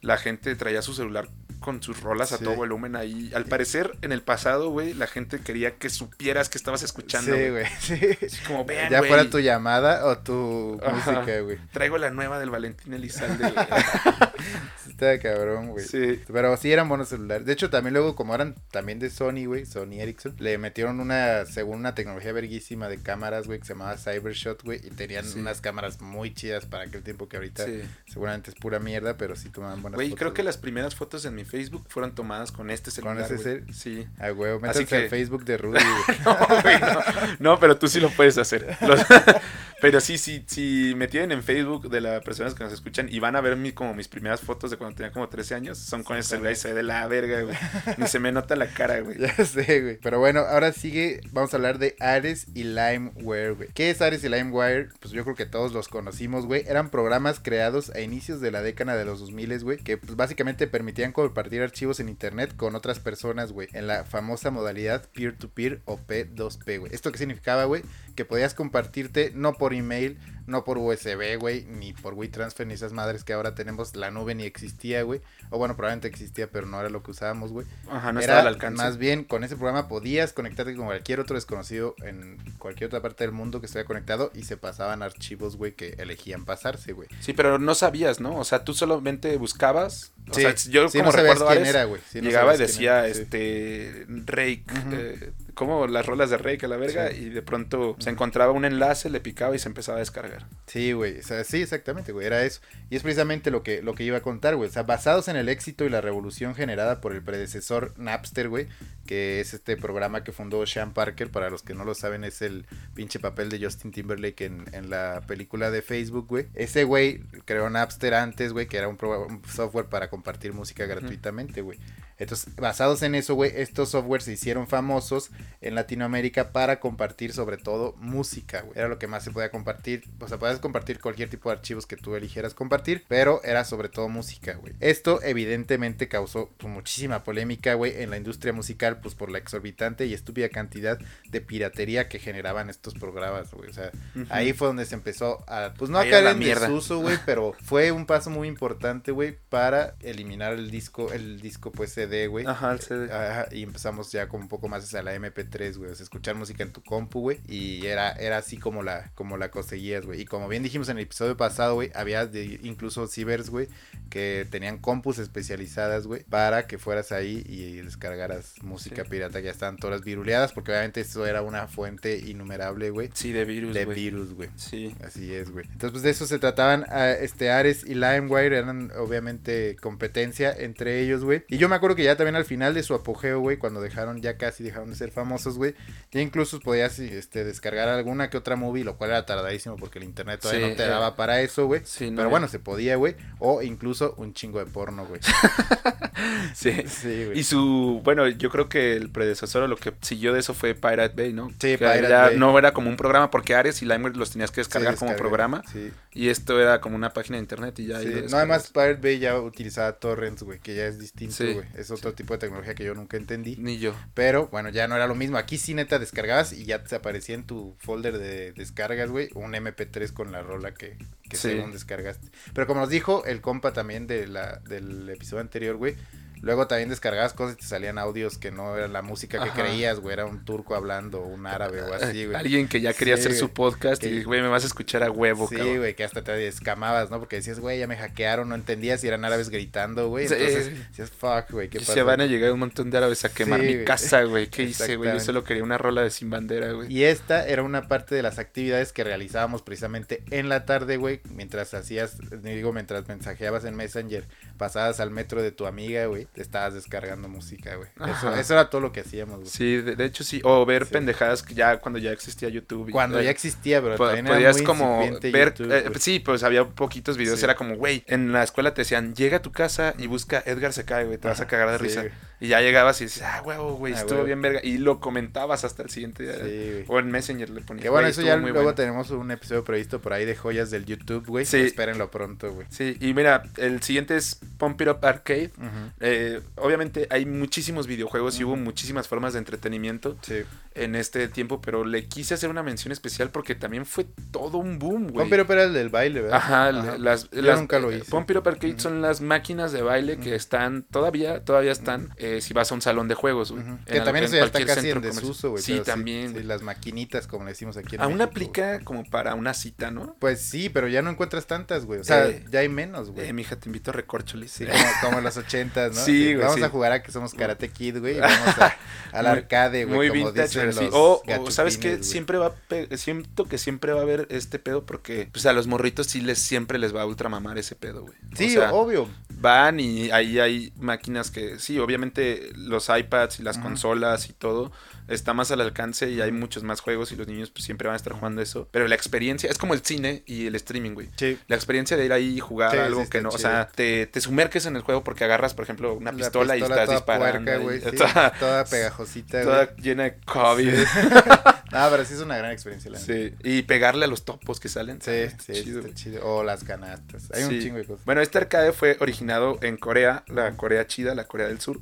La gente traía su celular con sus rolas a todo volumen ahí. Al parecer, en el pasado, güey, la gente quería que supieras que estabas escuchando. Sí, güey. güey. Sí. Así como, vean, ya güey, fuera tu llamada o tu Ajá. música, güey. traigo la nueva del Valentín Elizalde. [laughs] Está cabrón, güey. Sí. Pero sí eran buenos celulares. De hecho, también luego, como eran también de Sony, güey, Sony Ericsson, le metieron una, según una tecnología verguísima de cámaras, güey, que se llamaba Cybershot, güey, y tenían Sí. unas cámaras muy chidas para aquel tiempo que ahorita Sí. seguramente es pura mierda, pero sí tomaban buenas Güey, creo que las primeras fotos en mi Facebook fueron tomadas con este celular. ese güey. cel? Sí. Ah, güey, Así métanse que- al Facebook de [laughs] Rudy. No, güey, no. No, pero tú sí lo puedes hacer. Los- [laughs] pero sí, sí, si me tienen en Facebook de las personas que nos escuchan y van a ver mi, como mis primeras fotos de cuando tenía como 13 años, son con ese celular y se ve de la verga, güey. Ni se me nota la cara, güey. [laughs] Ya sé, güey. Pero bueno, ahora sigue, vamos a hablar de Ares y LimeWare, güey. ¿Qué es Ares y LimeWare? Pues yo creo que todos los conocimos, güey. Eran programas creados a inicios de la década de los 2000, güey, que pues básicamente permitían compartir archivos en internet con otras personas, güey, en la famosa modalidad peer-to-peer o P2P, güey. ¿Esto qué significaba, güey? Que podías compartirte no por email, no por USB, güey, ni por WeTransfer, ni esas madres que ahora tenemos. La nube ni existía, güey. O bueno, probablemente existía, pero no era lo que usábamos, güey. Ajá, no Era estaba al alcance. Más bien, con ese programa podías conectarte con cualquier otro desconocido en cualquier otra parte del mundo que estuviera conectado y se pasaban archivos, güey, que elegían pasarse, güey. Sí, pero no sabías, ¿no? O sea, tú solamente buscabas. O Sí, sea, yo sí, como no recuerdo quién Ares, era, güey. Sí, no llegaba y decía, este, Rake, eh, como las rolas de Rake a la verga, Sí. y de pronto se encontraba un enlace, le picaba y se empezaba a descargar. Sí, güey. O sea, sí, exactamente, güey. Era eso. Y es precisamente lo que, lo que iba a contar, güey. O sea, basados en el éxito y la revolución generada por el predecesor Napster, güey. Que es este programa que fundó Sean Parker. Para los que no lo saben, es el pinche papel de Justin Timberlake en, en la película de Facebook, güey. Ese güey creó Napster antes, güey, que era un, pro- un software para compartir música gratuitamente, güey. Entonces, basados en eso, güey, estos softwares se hicieron famosos en Latinoamérica para compartir sobre todo música, güey. Era lo que más se podía compartir. O sea, podías compartir cualquier tipo de archivos que tú eligieras compartir, pero era sobre todo música, güey. Esto evidentemente causó pues, muchísima polémica, güey, en la industria musical, pues por la exorbitante y estúpida cantidad de piratería que generaban estos programas, güey. O sea, ahí fue donde se empezó a, pues no a caer en mierda. desuso, güey, pero fue un paso muy importante, güey, para eliminar el disco, el disco pues CD, güey. Ajá, el CD. Ajá, y empezamos ya como un poco más hacia la MP3, güey, o sea, escuchar música en tu compu, güey, y era, era así como la, como la conseguías, güey, y como bien dijimos en el episodio pasado, güey, había de- incluso cibers, güey, que tenían compus especializadas, güey, para que fueras ahí y descargaras música Sí. pirata, ya estaban todas viruleadas, porque obviamente eso era una fuente innumerable, güey, Sí, de virus, de virus, güey. Sí. Así es, güey. Entonces, pues de eso se trataban ah, este Ares y LimeWire, eran obviamente competencia entre ellos, güey. Y yo me acuerdo que ya también al final de su apogeo, güey, cuando dejaron, ya casi dejaron de ser famosos, güey, ya incluso podías este, descargar alguna que otra movie, lo cual era tardadísimo porque el internet todavía Sí, no te era- daba para eso, güey. Sí, Pero bueno, se podía, güey. O incluso un chingo de porno, güey. [laughs] Sí. Sí, güey. Y su, bueno, yo creo que el predecesor o lo que siguió de eso fue Pirate Bay, ¿no? Sí, Que Pirate ya Bay. no era como un programa porque Ares y Limeware los tenías que descargar como programa Sí. y esto era como una página de internet y ya lo No, además Pirate Bay ya utilizaba torrents, güey, que ya es distinto, güey. Es otro tipo de tecnología que yo nunca entendí. Ni yo. Pero bueno, ya no era lo mismo. Aquí sí neta descargabas y ya te aparecía en tu folder de descargas, güey, un MP3 con la rola que, que Sí. según descargaste. Pero como nos dijo el compa también de la, del episodio anterior, güey, luego también descargabas cosas y te salían audios que no era la música que Ajá. creías, güey, era un turco hablando, un árabe o así, güey. Alguien que ya quería Sí, hacer su podcast Que- y, güey, me vas a escuchar a huevo, Sí, cabrón. güey, que hasta te descamabas, ¿no? Porque decías, güey, ya me hackearon, no entendías si eran árabes gritando, güey. Sí. Entonces decías, fuck, güey, ¿qué Y pasa? se van a llegar un montón de árabes a quemar Sí, mi güey. casa, güey. ¿Qué hice, güey? Yo solo quería una rola de sin bandera, güey. Y esta era una parte de las actividades que realizábamos precisamente en la tarde, güey, mientras hacías, digo, mientras mensajeabas en Messenger, pasabas al metro de tu amiga, güey, te estabas descargando música, güey. Eso, eso era todo lo que hacíamos, güey. Sí, de, de hecho sí. O ver Sí. pendejadas ya cuando ya existía YouTube. Cuando eh, ya existía, pero po- también era podías muy como ver, YouTube, eh, sí, pues había poquitos videos, Sí. era como, güey, en la escuela te decían, llega a tu casa y busca Edgar se cae, güey, te vas a cagar de risa. güey. Y ya llegabas y dices, ah, huevo, güey, Ah, estuvo huevo. bien verga. Y lo comentabas hasta el siguiente día. Sí, güey. O en Messenger le ponías. Que bueno, eso ya luego bueno. tenemos un episodio previsto por ahí de joyas del YouTube, güey. Sí. Espérenlo pronto, güey. Sí, y mira, el siguiente es Pump It Up Arcade. Eh, obviamente hay muchísimos videojuegos y hubo muchísimas formas de entretenimiento Sí. En este tiempo, pero le quise hacer una mención especial porque también fue todo un boom, güey. Up era el del baile, ¿verdad? Ajá, las, Yo las- nunca lo hice. Up Arcade Ujú. son las máquinas de baile que están, todavía, todavía están, eh, si vas a un salón de juegos, güey. Que también eso ya está casi en desuso, güey. Sí, pero también. sí, güey. las maquinitas, como le decimos aquí en Aún México, aplica como para una cita, ¿no? Pues sí, pero ya no encuentras tantas, güey. O sea, Eh, ya hay menos, güey. Eh, mija, te invito a recorcholis. Sí, como, como en los ochentas, ¿no? [laughs] Sí, güey, Vamos sí. a jugar a que somos Karate Kid, güey. y [laughs] Vamos a, al arcade, güey. Muy como dicen pero sí. los O, o, ¿sabes güey. Siempre va siento que siempre va a haber este pedo porque pues a los morritos sí les siempre les va a ultramamar ese pedo, güey. O Sí, sea, obvio. van y ahí hay máquinas que sí, obviamente los iPads y las consolas y todo está más al alcance y hay muchos más juegos y los niños pues siempre van a estar jugando eso, pero la experiencia es como el cine y el streaming, güey. Sí. La experiencia de ir ahí y jugar Sí, algo sí que no, o sea, te, te sumerges en el juego porque agarras, por ejemplo, una La pistola, y estás toda disparando. puerca, güey, [laughs] toda, toda pegajosita, [laughs] toda güey. llena de COVID. [laughs] No, pero sí es una gran experiencia, la. Sí, y pegarle a los topos que salen. Sí, Ah, sí, chido, está chido. O las canastas. Hay un chingo de cosas. Bueno, este arcade fue originado en Corea, la Corea chida, la Corea del Sur.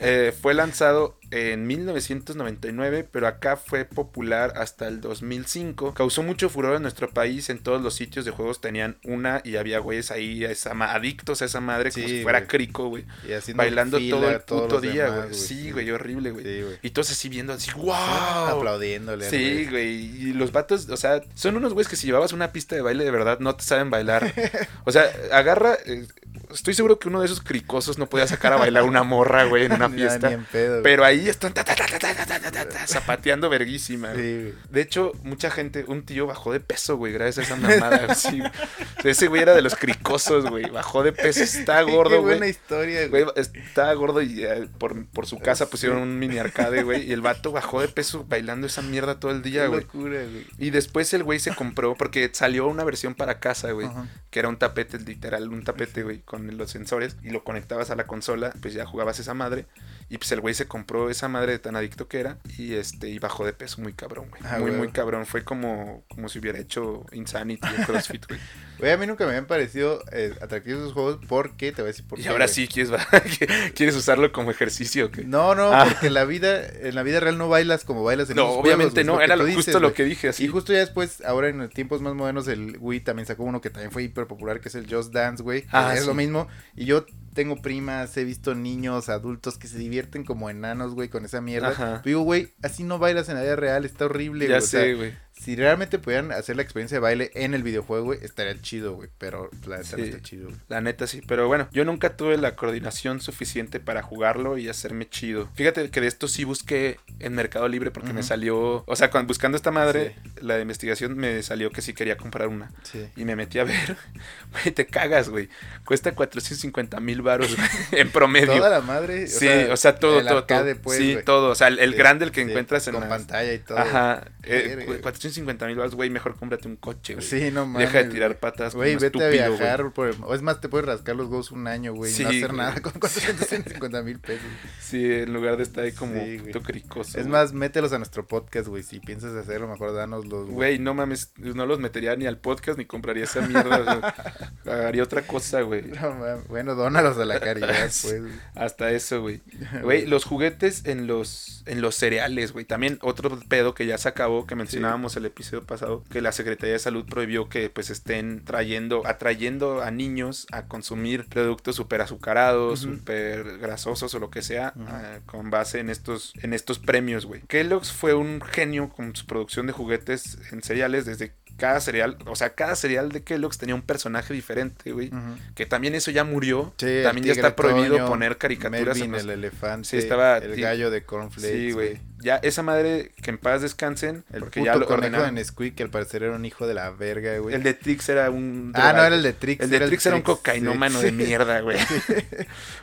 Eh, fue lanzado en 1999, pero acá fue popular hasta el 2005. Causó mucho furor en nuestro país. En todos los sitios de juegos tenían una y había güeyes ahí a esa adictos a esa madre como si fuera crico, güey. Bailando fila todo el puto día, güey. Sí, güey, horrible, güey. Sí. Y todos así viendo así, wow. Aplaudiéndole. Sí, güey. güey. Y los vatos, o sea, son unos güeyes que si llevabas una pista de baile de verdad no te saben bailar. [laughs] O sea, agarra. eh, estoy seguro que uno de esos cricosos no podía sacar a bailar una morra, güey, en una fiesta. Pero ahí están zapateando verguísima. De hecho, mucha gente, un tío bajó de peso, güey, gracias a esa mamada. sí. ese güey era de los cricosos, güey. Bajó de peso, está gordo, güey. Qué buena historia, güey. Está gordo y por, por, su casa pusieron un mini arcade, güey. Y el vato bajó de peso bailando esa mierda todo el día, Qué güey. Locura, güey. Y después el güey se compró, porque salió una versión para casa, güey. Que era un tapete, literal, un tapete, güey, con los sensores. Y lo conectabas a la consola, pues ya jugabas esa madre. Y pues el güey se compró esa madre de tan adicto que era. Y este, y bajó de peso muy cabrón, güey. Ah, muy, güey. muy cabrón. Fue como, como si hubiera hecho Insanity o CrossFit, güey. [laughs] Güey, a mí nunca me habían parecido eh, atractivos esos juegos porque te voy a decir por y qué. ahora güey. sí quieres, [laughs] quieres usarlo como ejercicio, ¿qué? No, no, Ah. porque la vida, en la vida real no bailas como bailas en No, obviamente juegos, no, era lo- dices, justo lo que dije así. Y justo ya después, ahora en los tiempos más modernos, el Wii también sacó uno que también fue hiper popular, que es el Just Dance, güey. Ah, es sí. lo mismo. Y yo tengo primas, he visto niños, adultos que se divierten como enanos, güey, con esa mierda. Ajá. Digo, güey, así no bailas en la vida real, está horrible, ya güey. sea, sé, güey. Si realmente pudieran hacer la experiencia de baile en el videojuego, güey, estaría chido, güey. Pero la neta no Sí. está chido, güey. La neta sí, pero bueno, yo nunca tuve la coordinación suficiente para jugarlo y hacerme chido. Fíjate que de esto sí busqué en Mercado Libre porque me salió, o sea, cuando buscando esta madre, la investigación me salió que sí quería comprar una. Sí. Y me metí a ver, [laughs] güey, te cagas, güey. Cuesta 450 mil baros, [laughs] en promedio. Toda la madre. sí, o sea, todo, el todo, todo. pues, sí, güey. todo. O sea, el, grande, el que encuentras en Con pantalla y todo. Ajá. eh, Verga, güey, 450 mil baros, güey, mejor cómprate un coche, güey. Sí, no mames. Deja de tirar patas Güey, vete a estúpido, güey. viajar. Por o es más, te puedes rascar los huevos un año, güey. y no Sí, hacer güey. nada con [laughs] 450 mil pesos. Sí, en lugar de estar ahí como Sí, puto cricoso. Es güey. más, mételos a nuestro podcast, güey. Si piensas hacerlo, mejor danoslos, güey. Güey, no mames, no los metería ni al podcast ni compraría esa mierda. Haría [laughs] otra cosa, güey. No mames. Bueno, dónalos a la caridad, Sí. [laughs] pues. Hasta eso, güey. Güey, los juguetes en los en los cereales, güey. También otro pedo que ya se acabó, que mencionábamos el episodio pasado, que la Secretaría de Salud prohibió que pues estén trayendo, atrayendo a niños a consumir productos súper azucarados, súper grasosos o lo que sea, ah, con base en estos, en estos premios, güey. Kellogg's fue un genio con su producción de juguetes en cereales desde cada cereal, o sea, cada cereal de Kellogg's tenía un personaje diferente, güey. Que también eso ya murió. Sí, también ya está prohibido Toño, poner caricaturas Melvin, en los- el elefante. Sí, estaba- El sí. gallo de cornflakes. Sí, güey. Ya esa madre que en paz descansen, El porque ya lo de Nesquik, que al parecer era un hijo de la verga, güey. El de Trix era un Ah, no, era el de Trix. El de Trix era un cocainómano sí. de mierda, güey. [laughs]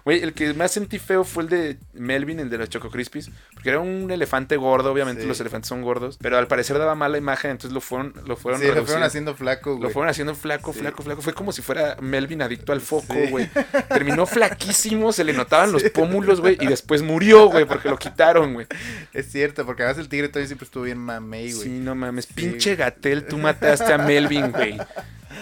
Güey, el que más sentí feo fue el de Melvin, el de los Choco Crispies. Porque era un elefante gordo, obviamente Sí. los elefantes son gordos. Pero al parecer daba mala imagen, entonces lo fueron, lo fueron Sí, lo fueron haciendo flaco, güey. Lo fueron haciendo flaco, flaco, flaco. Fue como si fuera Melvin adicto al foco, güey. Terminó flaquísimo, se le notaban los pómulos, güey. Y después murió, güey, porque lo quitaron, güey. Es cierto, porque además el tigre todavía siempre estuvo bien mamey, güey. Sí, no mames. Sí, Pinche. Gatel, tú mataste a Melvin, güey.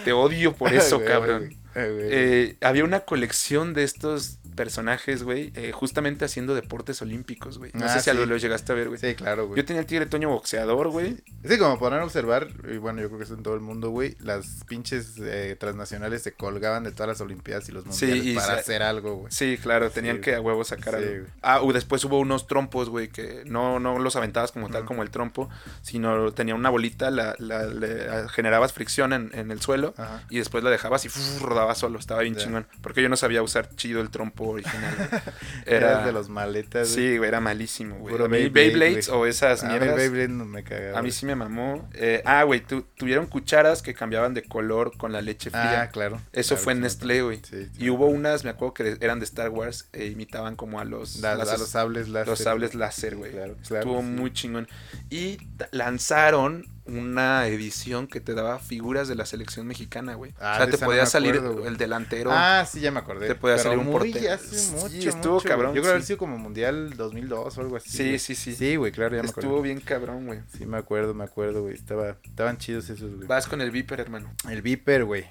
Te odio por eso, cabrón. Ay. Eh, había una colección de estos personajes, güey, eh, justamente haciendo deportes olímpicos, güey. No Ah, sé si a lo, sí. lo llegaste a ver, güey. Sí, claro, güey. Yo tenía el tigre Toño boxeador, güey. Sí, como podrán observar, y bueno, yo creo que es en todo el mundo, güey, las pinches eh, transnacionales se colgaban de todas las olimpiadas y los Sí, mundiales y para hacer algo, güey. Sí, claro, tenían Sí, que a huevo sacar algo. Ah, u- después hubo unos trompos, güey, que no, no los aventabas como tal, como el trompo, sino tenía una bolita, la, la- le- generabas fricción en, en el suelo y después la dejabas y ¡fuf! rodaba solo, estaba bien chingón. Porque yo no sabía usar chido el trompo original. güey. Eras [laughs] Era de los maletas, Sí, güey, era malísimo, güey. Puro Beyblade, Beyblades güey. o esas A mí mierdas. Beyblade no me cagaba. A mí sí me mamó. Eh, ah, güey, tu- tuvieron cucharas que cambiaban de color con la leche fría. Ah, claro. Eso claro, fue en Nestlé, güey. Sí, sí Y hubo unas, me acuerdo que eran de Star Wars e imitaban como a los, La- las- a los sables láser. los sables láser, güey. Claro, claro, Estuvo muy chingón. Y lanzaron una edición que te daba figuras de la selección mexicana, güey. Ah, o sea, te no podía salir acuerdo, el delantero. Ah, sí, ya me acordé. Te podía salir un muy portero. hace Sí, mucho, estuvo mucho, cabrón, Yo creo que sí. haber sido como Mundial 2002 o algo así. Sí, güey. sí, sí. Sí, güey, claro, ya me Estuvo acuerdo. bien cabrón, güey. Sí, me acuerdo, me acuerdo, güey. Estaba, estaban chidos esos, güey. Vas con el Viper, hermano. El Viper, güey.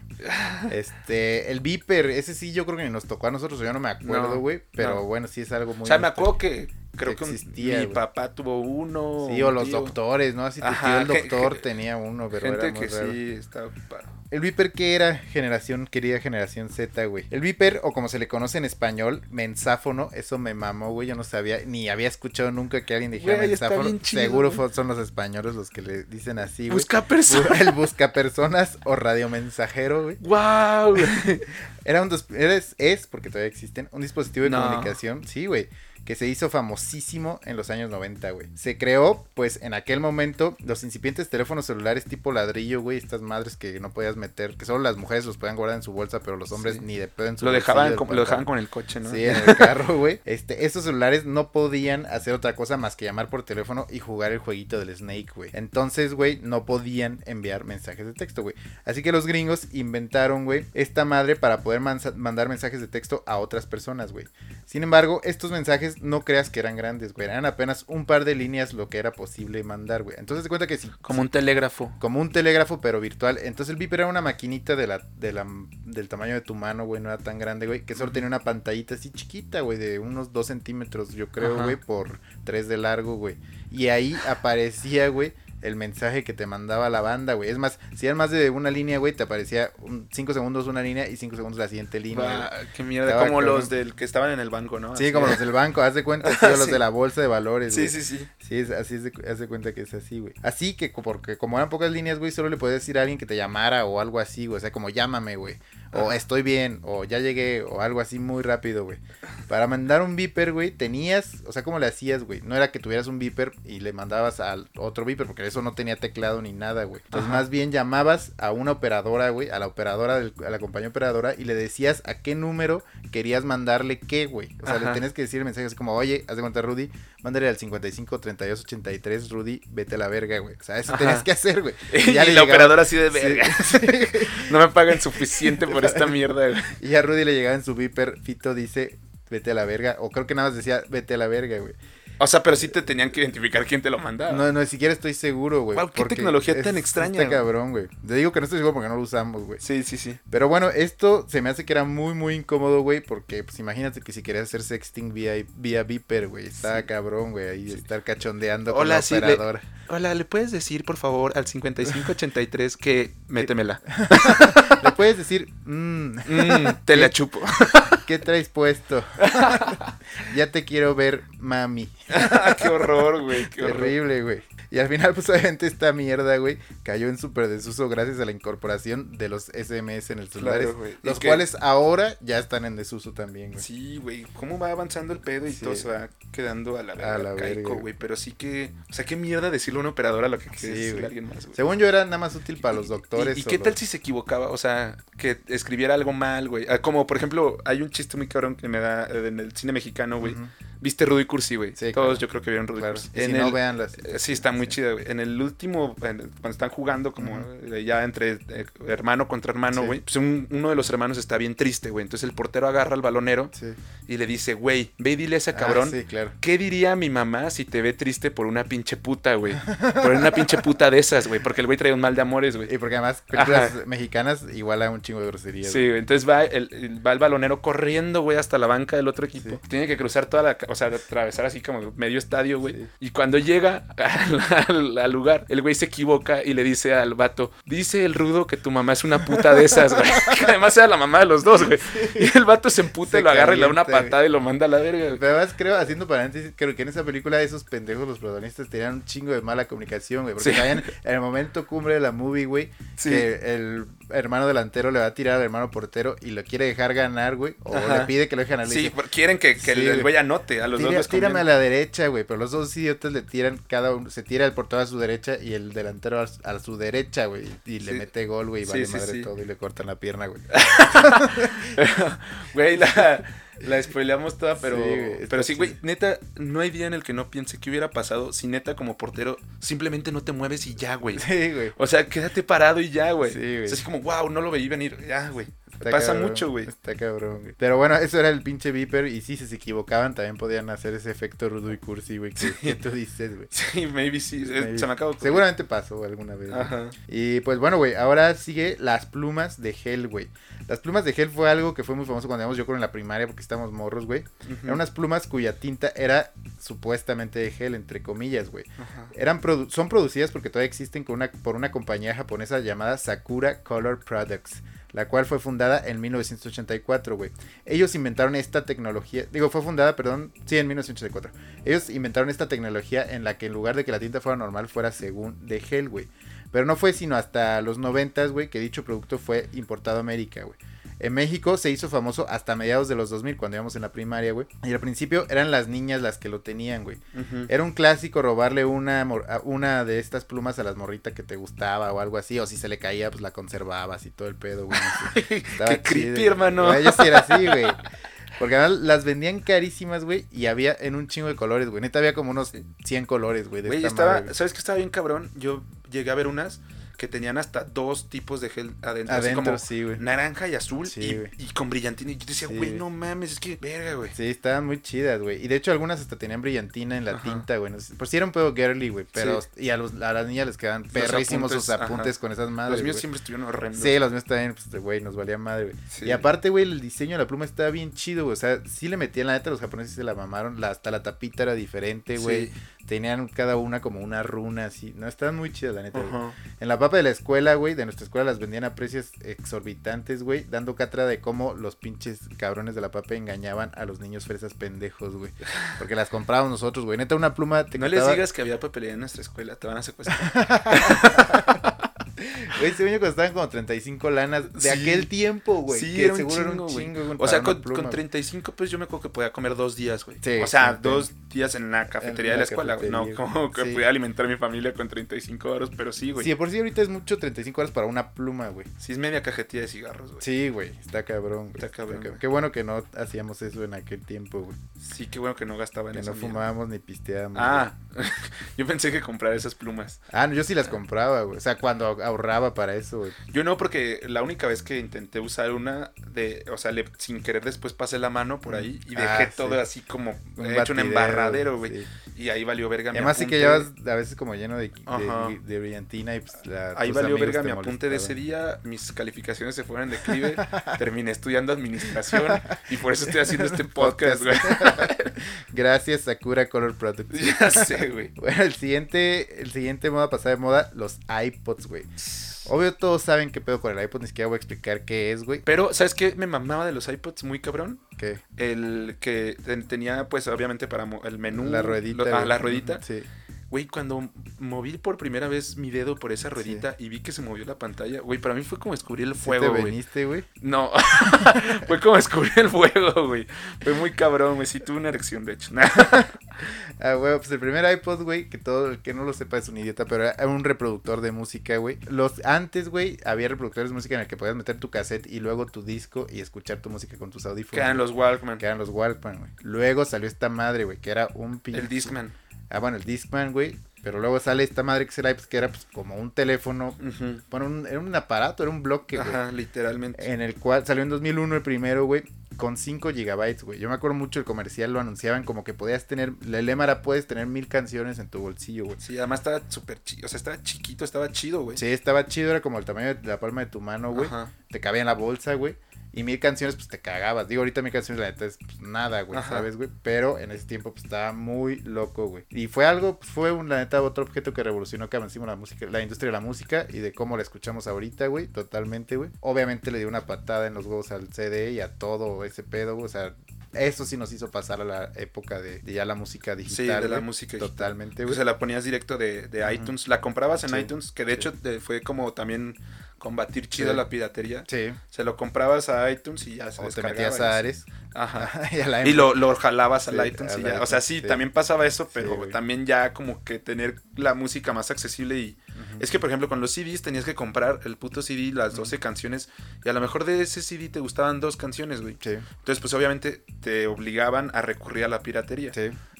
Este, el Viper, ese sí yo creo que ni nos tocó a nosotros, yo no me acuerdo, No, güey. Pero no. bueno, sí es algo muy. o sea, me acuerdo que creo que, un- existía, mi papá tuvo uno. Sí, o los tío. doctores, ¿no? Así tu Ajá, tío el doctor tenía uno, pero Gente era muy que raro. sí estaba ocupado. El Viper, ¿qué era? Generación, querida generación Z, güey. El Viper, o como se le conoce en español, mensáfono, eso me mamó, güey. Yo no sabía, ni había escuchado nunca que alguien dijera Güey, mensáfono. chido, Seguro güey. son los españoles los que le dicen así, güey. Busca personas. El buscapersonas o radiomensajero, güey. ¡Wow! [laughs] Era un, era- es, es, porque todavía existen, un dispositivo de No. comunicación, sí, güey, que se hizo famosísimo en los años 90, güey. Se creó, pues, en aquel momento, los incipientes teléfonos celulares tipo ladrillo, güey, estas madres que no podías meter, que solo las mujeres los podían guardar en su bolsa, pero los hombres Sí. ni de pedo en su Lo dejaban, con, lo dejaban con el coche, ¿no? Sí, en el carro, güey. Este, estos celulares no podían hacer otra cosa más que llamar por teléfono y jugar el jueguito del Snake, güey. Entonces, güey, no podían enviar mensajes de texto, güey. Así que los gringos inventaron, güey, esta madre para poder mandar mensajes de texto a otras personas, güey. Sin embargo, estos mensajes no creas que eran grandes, güey. Eran apenas un par de líneas lo que era posible mandar, güey. Entonces, te cuenta que si Como un telégrafo. como un telégrafo, pero virtual. Entonces el Viper era una maquinita de la, de la, del tamaño de tu mano, güey. No era tan grande, güey. Que solo tenía una pantallita así chiquita, güey. De unos 2 centímetros, yo creo, Ajá. güey. Por 3 de largo, güey. Y ahí aparecía, güey. El mensaje que te mandaba la banda, güey. Es más, si eran más de una línea, güey, te aparecía 5 segundos una línea y 5 segundos la siguiente línea. Va, qué mierda. Estaba Como los del que estaban en el banco, ¿no? Sí, Así. como los del banco, haz de cuenta, [laughs] sí, los Sí. de la bolsa de valores, Sí, sí, sí. Sí, es, así es de, haz de cuenta que es así, güey. Así que, porque como eran pocas líneas, güey, solo le podías decir a alguien que te llamara o algo así, güey. O sea, como llámame, güey. O estoy bien, o ya llegué, o algo así muy rápido, güey. Para mandar un beeper, güey, tenías, o sea, ¿cómo le hacías, güey? No era que tuvieras un beeper y le mandabas al otro beeper, porque eso no tenía teclado ni nada, güey. Entonces, Ajá. más bien llamabas a una operadora, güey, a la operadora, del- a la compañía operadora, y le decías a qué número querías mandarle qué, güey. O sea, le tenías que decir el mensaje así como, oye, haz de cuenta, Rudy, mándale al 55 32 83, Rudy, vete a la verga, güey. O sea, eso Ajá. tenías que hacer, güey. [laughs] Y, ya la llegaba- operadora así de Sí. verga. [laughs] no me pagan suficiente [laughs] por esta mierda, güey. [laughs] Y a Rudy le llegaba en su viper, Fito dice, vete a la verga. O creo que nada más decía, vete a la verga, güey. O sea, pero sí te tenían que identificar quién te lo mandaba. No, no, ni siquiera estoy seguro, güey. Guau, qué tecnología tan extraña, Está cabrón, güey. Te digo que no estoy seguro porque no lo usamos, güey. Sí, sí, sí. Pero bueno, esto se me hace que era muy, muy incómodo, güey. Porque, pues imagínate que si querías hacer sexting vía, vía Viper, güey. Estaba Sí. cabrón, güey. Ahí estar cachondeando Hola, con la sí, le-. Hola, ¿le puedes decir, por favor, al 5583 que [laughs] métemela? [laughs] Puedes decir, mmm, Mm, te la chupo. [laughs] ¿qué traes puesto? [laughs] ya te quiero ver, mami. [laughs] qué horror, güey. Qué. Terrible, güey. Y al final, pues obviamente esta mierda, güey, cayó en súper desuso gracias a la incorporación de los SMS en el celular. Claro, los que- cuales ahora ya están en desuso también, güey. Sí, güey, cómo va avanzando el pedo y Sí. todo se va quedando a la verga, A la caico, güey. Pero sí que, o sea, qué mierda decirle a una operadora lo que Sí, a alguien más, güey. Según yo era nada más útil para los doctores. ¿Y, y qué tal si se equivocaba? O sea, que escribiera algo mal, güey. Ah, Como, por ejemplo, hay un chiste muy cabrón que me da eh, en el cine mexicano, güey. Viste Rudy Cursi, güey. Sí, Todos claro. yo creo que vieron Rudy Claro. Cursi. Y si En no, el- véanlas. eh, Sí, está muy Sí. chida, güey. En el último, en- cuando están jugando como ya entre eh, hermano contra hermano, Sí. güey, pues un- uno de los hermanos está bien triste, güey. Entonces el portero agarra al balonero y le dice, güey, ve y dile a ese Ah, cabrón sí, claro. ¿Qué diría mi mamá si te ve triste por una pinche puta, güey? Por una pinche puta de esas, güey. Porque el güey trae un mal de amores, güey. Y porque además, películas Ajá. mexicanas igual a un chingo de groserías. Sí, güey. Entonces va el, el- va el balonero corriendo, güey, hasta la banca del otro equipo. Tiene que cruzar toda la... O sea, atravesar así como medio estadio, güey. Sí. Y cuando llega al, al- al lugar, el güey se equivoca y le dice al vato, dice el rudo que tu mamá es una puta de esas, güey. [laughs] Que además era la mamá de los dos, güey. Y el vato se emputa Se y lo agarra y le da una güey. patada y lo manda a la verga, güey. Pero además creo, haciendo paréntesis, creo que en esa película esos pendejos, los protagonistas, tenían un chingo de mala comunicación, güey. Porque Sí. en el momento cumbre de la movie, güey, Sí. que el hermano delantero le va a tirar al hermano portero y lo quiere dejar ganar, güey. O Ajá. le pide que lo deje ganar. Sí, dice, porque quieren que, que el- güey. Güey. A los dos "Tira- les tírame a la derecha, güey. Pero los dos idiotas le tiran, cada uno, se tira el portero a su derecha y el delantero a, su- a su derecha, güey. Y le Sí. mete gol, güey, y Sí, vale sí, madre todo y le cortan la pierna, güey. [laughs] Güey, la, la spoileamos toda, pero, Sí, pero sí, güey, neta, no hay día en el que no piense qué hubiera pasado si neta como portero simplemente no te mueves y ya, güey. Sí, güey. O sea, quédate parado y ya, güey. Sí, güey. O sea, así como, wow, no lo veí venir. Ya, güey. Está Pasa cabrón, mucho, güey. Está cabrón, güey. Pero bueno, eso era el pinche Viper. Y sí, si se equivocaban, también podían hacer ese efecto rudo y cursi, güey. Que, que tú dices, güey. [laughs] Sí, maybe sí. eh, Maybe. Se me acabó. Seguramente pasó alguna vez. güey. Ajá. Y pues bueno, güey, ahora sigue las plumas de gel, güey. Las plumas de gel fue algo que fue muy famoso cuando íbamos yo con en la primaria porque estábamos morros, güey. Eran unas plumas cuya tinta era supuestamente de gel, entre comillas, güey. Ajá. Eran produ- son producidas porque todavía existen con una, por una compañía japonesa llamada Sakura Color Products, la cual fue fundada en 1984, güey. Ellos inventaron esta tecnología, digo, fue fundada, perdón, sí, en 1984. Ellos inventaron esta tecnología en la que en lugar de que la tinta fuera normal, fuera según de gel, güey. Pero no fue sino hasta los 90, güey, que dicho producto fue importado a América, güey. En México se hizo famoso hasta mediados de los 2000, cuando íbamos en la primaria, güey. Y al principio eran las niñas las que lo tenían, güey. Era un clásico robarle una, una de estas plumas a las morritas que te gustaba o algo así. O si se le caía, pues la conservabas y todo el pedo, güey. no sé. [laughs] Estaba Qué creepy, chido. hermano. Ellos sí era así, güey. Porque además las vendían carísimas, güey. Y había en un chingo de colores, güey. Neta había como unos 100 colores, güey. Güey, esta estaba, madre, güey. ¿sabes qué estaba bien cabrón? Yo llegué a ver unas que tenían hasta dos tipos de gel adentro. Adentro, como sí, güey. naranja y azul Sí, y, con brillantina. Y yo decía, güey, no mames, es que verga, güey. Sí, estaban muy chidas, güey. Y de hecho algunas hasta tenían brillantina en la Ajá. tinta, güey. No sé- Por si era un pedo girly, güey. Pero, y a, los, a las niñas les quedan perrísimos sus apuntes, ajá. con esas madres, Los míos güey. siempre estuvieron horrendos. Sí, los míos también, pues, güey, nos valía madre, güey. Y aparte, güey, el diseño de la pluma estaba bien chido, güey. O sea, sí le metían, la neta, los japoneses se la mamaron. La, hasta la tapita era diferente, güey. Tenían cada una como una runa así. No, estaban muy chidas, la neta. En la papa de la escuela, güey, de nuestra escuela las vendían a precios exorbitantes, güey. Dando cátedra de cómo los pinches cabrones de la papa engañaban a los niños fresas pendejos, güey. Porque las comprábamos nosotros, güey. Neta, una pluma te No les digas que había papelería en nuestra escuela, te van a secuestrar. [laughs] Güey, ese año costaban como 35 lanas de Sí. aquel tiempo, güey. Sí, que era un seguro era un chingo, güey. O sea, con, pluma, con güey. 35 pues yo me acuerdo que podía comer dos días, güey. Sí, o sea, dos días en la cafetería En de la la escuela, güey. No, como que podía alimentar a mi familia con 35 euros, pero sí, güey. Sí, por sí ahorita es mucho 35 horas para una pluma, güey. Sí, es media cajetilla de cigarros, güey. Sí, güey, está cabrón. güey, Está cabrón. Qué bueno que no hacíamos eso en aquel tiempo, güey. Sí, qué bueno que no gastaba en Que eso. no fumábamos ni pisteábamos. Ah, [laughs] yo pensé que comprar esas plumas. Ah, no, yo sí las compraba, güey. O sea, cuando ahorraba para eso, güey. Yo no, porque la única vez que intenté usar una de, o sea, le- sin querer después pasé la mano por ahí y dejé Ah, todo sí. así como Un hecho un embarradero, güey. sí. Y ahí valió verga Y mi además sí que apunte. llevas a veces como lleno de, de, de brillantina y pues la, Ahí valió verga mi apunte de ese día, mis calificaciones se fueron en declive, [laughs] terminé estudiando administración y por eso estoy haciendo este podcast, güey. [laughs] Gracias Sakura Color Products. [laughs] ya sé, güey. Bueno, el siguiente, el siguiente moda pasada de moda, los iPods, güey. Obvio todos saben qué pedo con el iPod, ni siquiera voy a explicar qué es, güey. Pero, ¿sabes qué? Me mamaba de los iPods muy cabrón. ¿Qué? El que ten- tenía, pues, obviamente para mo- el menú. La ruedita. lo- ah, güey. la ruedita. Sí. Güey, cuando moví por primera vez mi dedo por esa ruedita y vi que se movió la pantalla, güey, para mí fue como descubrir el ¿Sí fuego, te güey. veniste, güey? No, [laughs] fue como descubrir el fuego, güey. Fue muy cabrón, güey. Sí, tuve una erección, de hecho. [laughs] Ah, güey, pues el primer iPod, güey, que todo el que no lo sepa es un idiota, pero era un reproductor de música, güey. Los antes, güey, había reproductores de música en el que podías meter tu cassette y luego tu disco y escuchar tu música con tus audífonos. Quedan los Walkman. que eran los Walkman, güey. Luego salió esta madre, güey, que era un pinche... El Discman. Ah, bueno, el Discman, güey. Pero luego sale esta madre que es el iPod, que era pues como un teléfono. Bueno, un- era un aparato, era un bloque, güey. Ajá, literalmente. En el cual salió en 2001 el primero, güey, con 5 gigabytes, güey. Yo me acuerdo mucho el comercial, lo anunciaban como que podías tener, el lema era puedes tener mil canciones en tu bolsillo, güey. Sí, además estaba súper chido. O sea, estaba chiquito, estaba chido, güey. Sí, estaba chido, era como el tamaño de la palma de tu mano, güey. Ajá. Te cabía en la bolsa, güey. Y mil canciones, pues te cagabas. Digo, ahorita mil canciones, la neta es pues, nada, güey, Ajá. ¿sabes, güey? Pero en ese tiempo, pues estaba muy loco, güey. Y fue algo, pues fue, un, la neta, otro objeto que revolucionó, que avancimos la música, la industria de la música y de cómo la escuchamos ahorita, güey, totalmente, güey. Obviamente le dio una patada en los huevos al CD y a todo ese pedo. O sea, eso sí nos hizo pasar a la época de, de ya la música digital. Sí, de la música digital. Totalmente, O sea, la ponías directo de, de iTunes. La comprabas en Sí. iTunes, que de hecho te- fue como también combatir chido Sí. la piratería. Sí. Se lo comprabas a iTunes y ya se O te metías a. Ares. Ajá. [laughs] y a la Y lo, lo jalabas Sí, al iTunes y ya. O sea, iTunes, sí, sí. también pasaba eso, pero también ya como que tener la música más accesible y... Es que, por ejemplo, con los CDs tenías que comprar el puto CD, las 12 canciones, y a lo mejor de ese CD te gustaban dos canciones, güey. Sí, Entonces, pues obviamente te obligaban a recurrir a la piratería.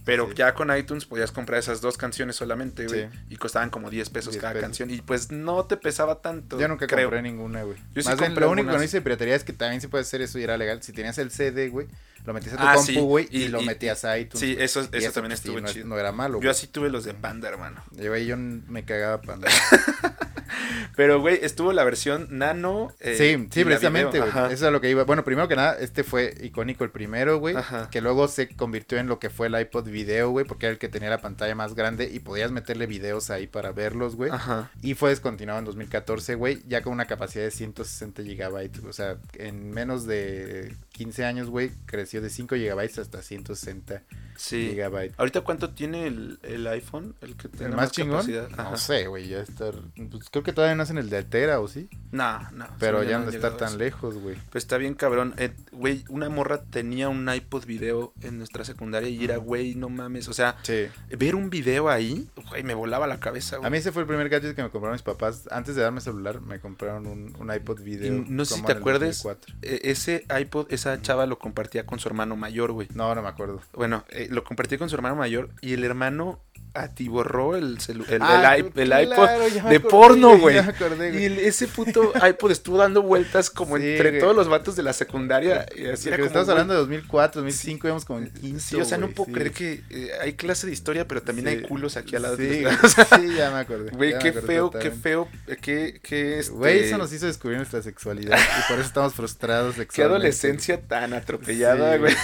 Pero sí. ya con iTunes podías comprar esas dos canciones solamente, güey. Sí. Y costaban como 10 pesos 10 cada pesos. canción. Y pues no te pesaba tanto. Yo nunca creo. compré ninguna, güey. Yo sí Más compré lo único que no hice de piratería es que también se puede hacer eso y era legal. Si tenías el CD, güey, lo metías a tu Ah, compu, sí, güey, y, y- lo metías a iTunes. Sí, eso, eso también pues, estuvo no, chido. no era malo, Yo así tuve los de Panda, hermano. Yo ahí yo me cagaba panda. [laughs] Pero, güey, estuvo la versión nano. eh, sí, sí, precisamente, güey. Eso es lo que iba. Bueno, primero que nada, este fue icónico el primero, güey. Que luego se convirtió en lo que fue el iPod video, güey, porque era el que tenía la pantalla más grande y podías meterle videos ahí para verlos, güey. Y fue descontinuado en 2014, güey, ya con una capacidad de 160 gigabytes. O sea, en menos de 15 años, güey, creció de 5 gigabytes hasta 160 Sí. gigabytes. ¿Ahorita cuánto tiene el, el iPhone? El que tiene ¿El más chingón? capacidad? Ajá. No sé, güey, ya está... Pues creo que todavía no hacen el de Altera, ¿o sí? No, no. Pero ya no a tan lejos, güey. Pues está bien cabrón. Eh, Güey, una morra tenía un iPod video en nuestra secundaria y era, güey, no mames. O sea, Sí. ver un video ahí, güey, me volaba la cabeza, güey. A mí ese fue el primer gadget que me compraron mis papás. Antes de darme celular, me compraron un, un iPod video. Y no sé si te acuerdes. 2004. Eh, ese iPod, esa chava lo compartía con su hermano mayor, güey. No, no me acuerdo. Bueno, eh, lo compartía con su hermano mayor y el hermano atiborró el, el, Ah, el el claro, iPod de acordé, porno, güey. Ya me acordé, Y ese puto iPod estuvo dando vueltas como Sí, entre güey. todos los vatos de la secundaria. Y así Sí, era que estamos güey, hablando de 2004, 2005, íbamos como en quinto, Sí, o sea, no puedo sí. creer que eh, hay clase de historia, pero también Sí. hay culos aquí al lado Sí, de güey, los- [laughs] o sea, sí, ya me acordé. Güey, qué acordé feo, qué feo, eh, qué, qué, este, Güey, eso nos hizo descubrir nuestra sexualidad y por eso estamos frustrados [laughs] qué adolescencia tan atropellada, Sí, güey.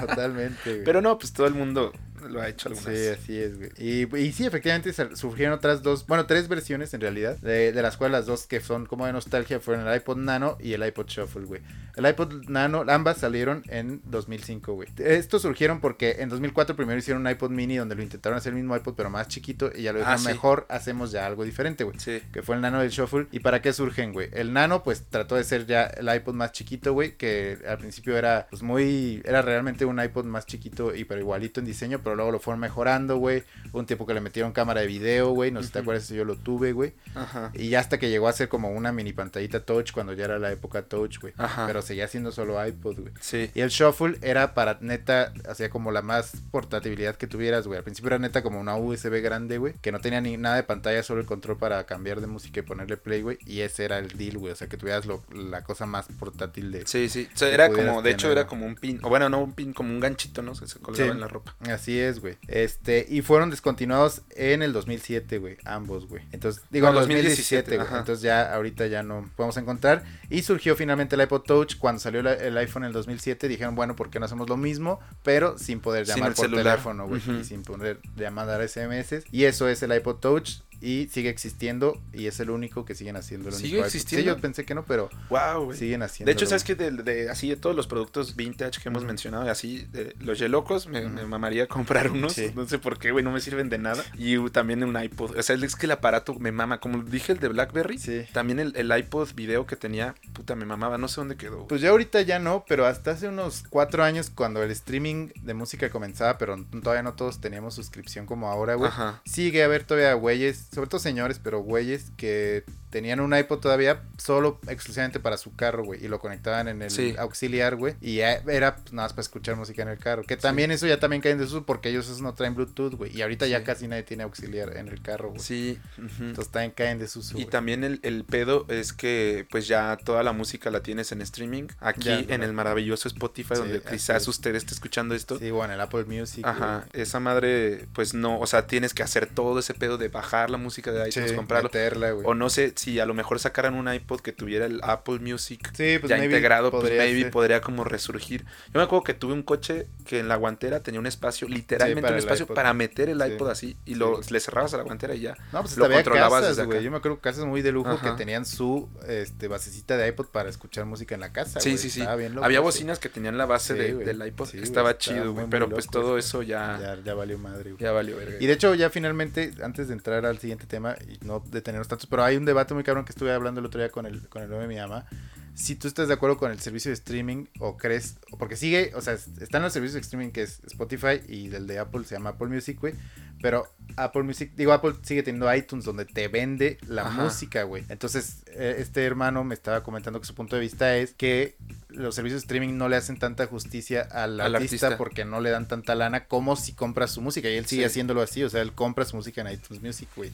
Totalmente, güey. Pero no, pues todo el mundo lo ha hecho algunas. Sí, así es, güey. Y, y sí, efectivamente surgieron otras dos, bueno, tres versiones en realidad, de, de las cuales las dos que son como de nostalgia fueron el iPod Nano y el iPod Shuffle, güey. El iPod Nano, ambas salieron en 2005, güey. Estos surgieron porque en 2004 primero hicieron un iPod mini donde lo intentaron hacer el mismo iPod pero más chiquito y ya lo Ah, dijeron, sí. mejor hacemos ya algo diferente, güey. Sí. Que fue el nano del shuffle. ¿Y para qué surgen, güey? El nano, pues trató de ser ya el iPod más chiquito, güey. Que al principio era, pues muy. Era realmente un iPod más chiquito y pero igualito en diseño. Pero luego lo fueron mejorando, güey. Un tiempo que le metieron cámara de video, güey. No sé si te acuerdas si yo lo tuve, güey. Ajá. Y ya hasta que llegó a ser como una mini pantallita touch cuando ya era la época touch, güey. Ajá. Pero seguía siendo solo iPod, güey. Sí. Y el shuffle era para neta, hacía como la más portabilidad que tuvieras, güey. Al principio era neta como una USB grande, güey. Que no tenía ni nada de pantalla, solo el control para cambiar de música y ponerle play, güey. Y ese era el deal, güey. O sea, que tuvieras lo- la cosa más portátil de... Sí, sí. O sea, era como, de hecho, era como un pin. O bueno, no un pin, como un ganchito, ¿no? Que se colgaba Sí. en la ropa. Así es, güey. Este, y fueron descontinuados en el 2007, güey. Ambos, güey. Entonces, digo, en 2017, 2017, güey. ajá. Entonces ya ahorita ya no podemos encontrar. Y surgió finalmente el iPod Touch. Cuando salió la- el iPhone en el 2007, dijeron, bueno, ¿por qué no hacemos lo mismo? Pero sin poder llamar por celular. teléfono, güey. Y sin poder llamar SMS. Y eso es el iPod Touch. Y sigue existiendo y es el único que siguen haciendo. El ¿Sigue único existiendo? Sí, yo pensé que no, pero Wow, siguen haciendo. De hecho, ¿sabes que de, de- así de todos los productos vintage que hemos mencionado, así, de los Yelocos, me, me mamaría comprar unos. Sí. No sé por qué, güey, no me sirven de nada. Y también un iPod. O sea, es que el aparato me mama. Como dije, el de Blackberry, Sí. también el, el iPod video que tenía, puta, me mamaba. No sé dónde quedó. Pues ya ahorita ya no, pero hasta hace unos cuatro años cuando el streaming de música comenzaba, pero todavía no todos teníamos suscripción como ahora, güey. Sigue a haber todavía güeyes, sobre todo señores, pero güeyes que tenían un iPod todavía solo exclusivamente para su carro, güey, y lo conectaban en el Sí. auxiliar, güey, y era pues, nada más para escuchar música en el carro. Que también eso ya también cae en desuso porque ellos esos no traen Bluetooth, güey, y ahorita ya casi nadie tiene auxiliar en el carro, güey. Sí. Entonces también caen en desuso. Y también el, el pedo es que pues ya toda la música la tienes en streaming. Aquí Ya, en el maravilloso Spotify, donde quizás usted esté escuchando esto. Sí, bueno, el Apple Music. Ajá, esa madre, pues no, o sea, tienes que hacer todo ese pedo de bajar la música de iTunes, Sí, comprarlo. meterla. O no sé, si a lo mejor sacaran un iPod que tuviera el Apple Music Sí, pues ya integrado, pues maybe podría como resurgir. Yo me acuerdo que tuve un coche que en la guantera tenía un espacio, literalmente un espacio para meter el iPod así y lo güey. le cerrabas a la guantera y ya. No, pues Lo controlabas casas, desde. Yo me acuerdo casas muy de lujo Ajá. que tenían su este, basecita de iPod para escuchar música en la casa. Sí, sí, sí. Loco Había bocinas que tenían la base de- del iPod, estaba chido, güey, pero pues todo eso. ya Ya, valió madre, ya valió verga. Y de hecho, ya finalmente, antes de entrar al siguiente tema y no detenernos tantos, pero hay un debate muy cabrón que estuve hablando el otro día con el, con el de mi mamá. Si tú estás de acuerdo con el servicio de streaming o crees, porque sigue, o sea, están los servicios de streaming que es Spotify y el de Apple se llama Apple Music, güey. Pero Apple Music, digo, Apple sigue teniendo iTunes donde te vende la Ajá. música, güey. Entonces, eh, este hermano me estaba comentando que su punto de vista es que los servicios de streaming no le hacen tanta justicia al, Al artista, artista. porque no le dan tanta lana como si compras su música. Y él sigue Sí. haciéndolo así, o sea, él compra su música en iTunes Music, güey.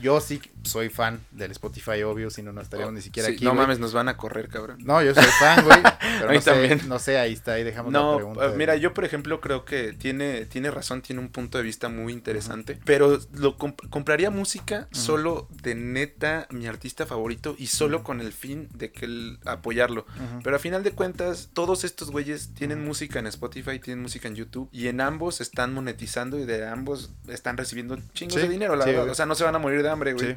Yo sí soy fan del Spotify, obvio, si no, no estaríamos ni siquiera Oh, Sí, aquí. No güey. mames, nos van a correr, cabrón. No, yo soy fan, güey. [laughs] Pero no sé, también. no sé, ahí está, ahí dejamos la No, pregunta. eh, mira, yo por ejemplo creo que tiene, tiene razón, tiene un punto de vista muy interesante, pero lo comp- compraría música solo de neta mi artista favorito y solo con el fin de que el- apoyarlo. Pero a final de cuentas, todos estos güeyes tienen música en Spotify, tienen música en YouTube y en ambos están monetizando y de ambos están recibiendo chingos Sí, de dinero, la sí, verdad. güey. O sea, no se van a morir de hambre, güey. Sí.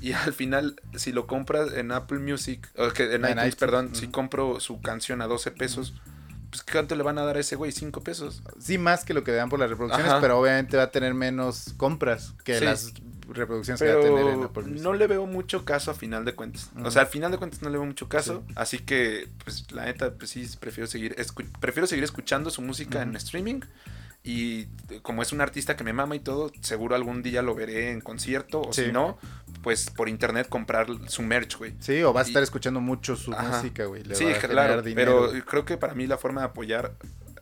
Y al final, si lo compras en Apple Music, o que en, En iTunes, iTunes, perdón, si compro su canción a 12 pesos, pues ¿cuánto le van a dar a ese güey? 5 pesos. Sí, más que lo que dan por las reproducciones, Ajá. pero obviamente va a tener menos compras que Sí. las reproducciones que va a tener en Pero Apple Music. no le veo mucho caso a final de cuentas. O sea, al final de cuentas no le veo mucho caso. Así que, pues la neta, pues sí, prefiero seguir, prefiero seguir escuchando su música en streaming. Y eh, como es un artista que me mama y todo, seguro algún día lo veré en concierto. O Sí. si no, pues por internet comprar su merch, güey. Sí, o vas a Y- estar escuchando mucho su Ajá. música, güey. le Sí, va a generar claro, dinero. pero creo que para mí la forma de apoyar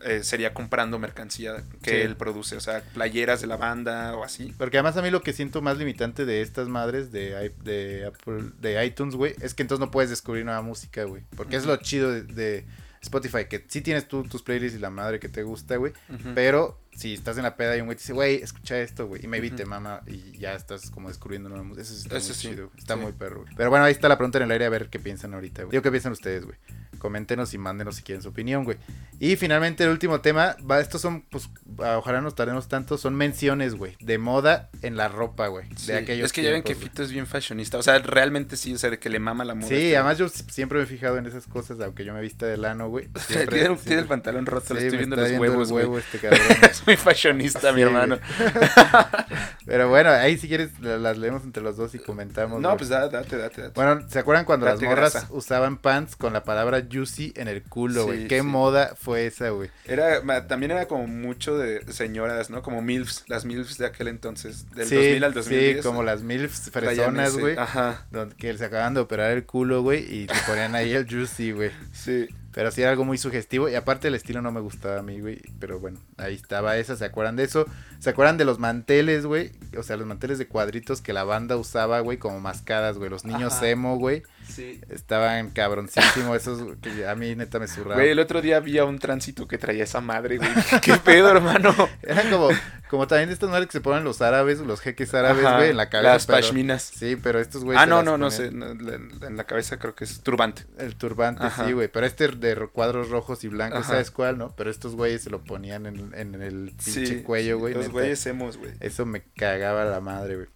eh, sería comprando mercancía que Sí. él produce, o sea, playeras de la banda o así. Porque además a mí lo que siento más limitante de estas madres de, de Apple, de iTunes, güey, es que entonces no puedes descubrir nueva música, güey. Porque es lo chido de, de Spotify, que sí tienes tú tus playlists y la madre que te gusta, güey. Pero si estás en la peda y un güey te dice, güey, escucha esto, güey. Y maybe Ujú. te mama y ya estás como descubriendo nueva música. Eso está Eso muy sí, chido. Está sí. muy perro, güey. Pero bueno, ahí está la pregunta en el aire a ver qué piensan ahorita, güey. Digo, ¿qué piensan ustedes, güey? Coméntenos y mándenos si quieren su opinión, güey. Y finalmente el último tema, va, estos son, pues, ah, ojalá no tardemos tanto, son menciones, güey, de moda en la ropa, güey. Sí, De aquellos es que ya ven que. Fito es bien fashionista, o sea, realmente sí, o sea, de que le mama la moda. Sí, este- además yo siempre me he fijado en esas cosas, aunque yo me vista de lano, güey. [laughs] Tiene, el pantalón roto, le estoy me viendo los viendo el huevos, huevo este cabrón. [laughs] muy fashionista, mi hermano. [laughs] Pero bueno, ahí si quieres la- las leemos entre los dos y comentamos. No, güey. pues da- date, date, date. Bueno, ¿se acuerdan cuando Date las morras grasa. usaban pants con la palabra juicy en el culo, güey? Sí, ¿Qué sí. moda fue esa, güey? Era, también era como mucho de señoras, ¿no? Como MILFs, las MILFs de aquel entonces, del sí, 2000 al 2010. Sí, como las milfs fresonas, güey. Ajá, donde- Que se acaban de operar el culo, güey, y le ponían ahí el juicy, güey. sí. Pero sí era algo muy sugestivo. Y aparte el estilo no me gustaba a mí, güey. Pero bueno, ahí estaba esa. ¿Se acuerdan de eso? ¿Se acuerdan de los manteles, güey? O sea, los manteles de cuadritos que la banda usaba, güey, como mascadas, güey. Los niños Ajá. emo, güey. Sí. Estaban cabroncísimos esos que a mí neta me zurraban. Güey, el otro día vi a un tránsito que traía esa madre, güey. [laughs] ¿Qué pedo, hermano? Eran como, como también estas madres que se ponen los árabes, los jeques árabes, Ajá, güey, en la cabeza. Las pero- pashminas. Sí, pero estos güey. ah, no, no, no sé. en la cabeza creo que es turbante. El turbante, Ajá. sí, güey. Pero este de ro- cuadros rojos y blancos, Ajá. ¿sabes cuál, no? Pero estos güeyes se lo ponían en, en el pinche Sí, cuello, güey. Los neta. güeyes hemos, güey. Eso me cagaba la madre, güey.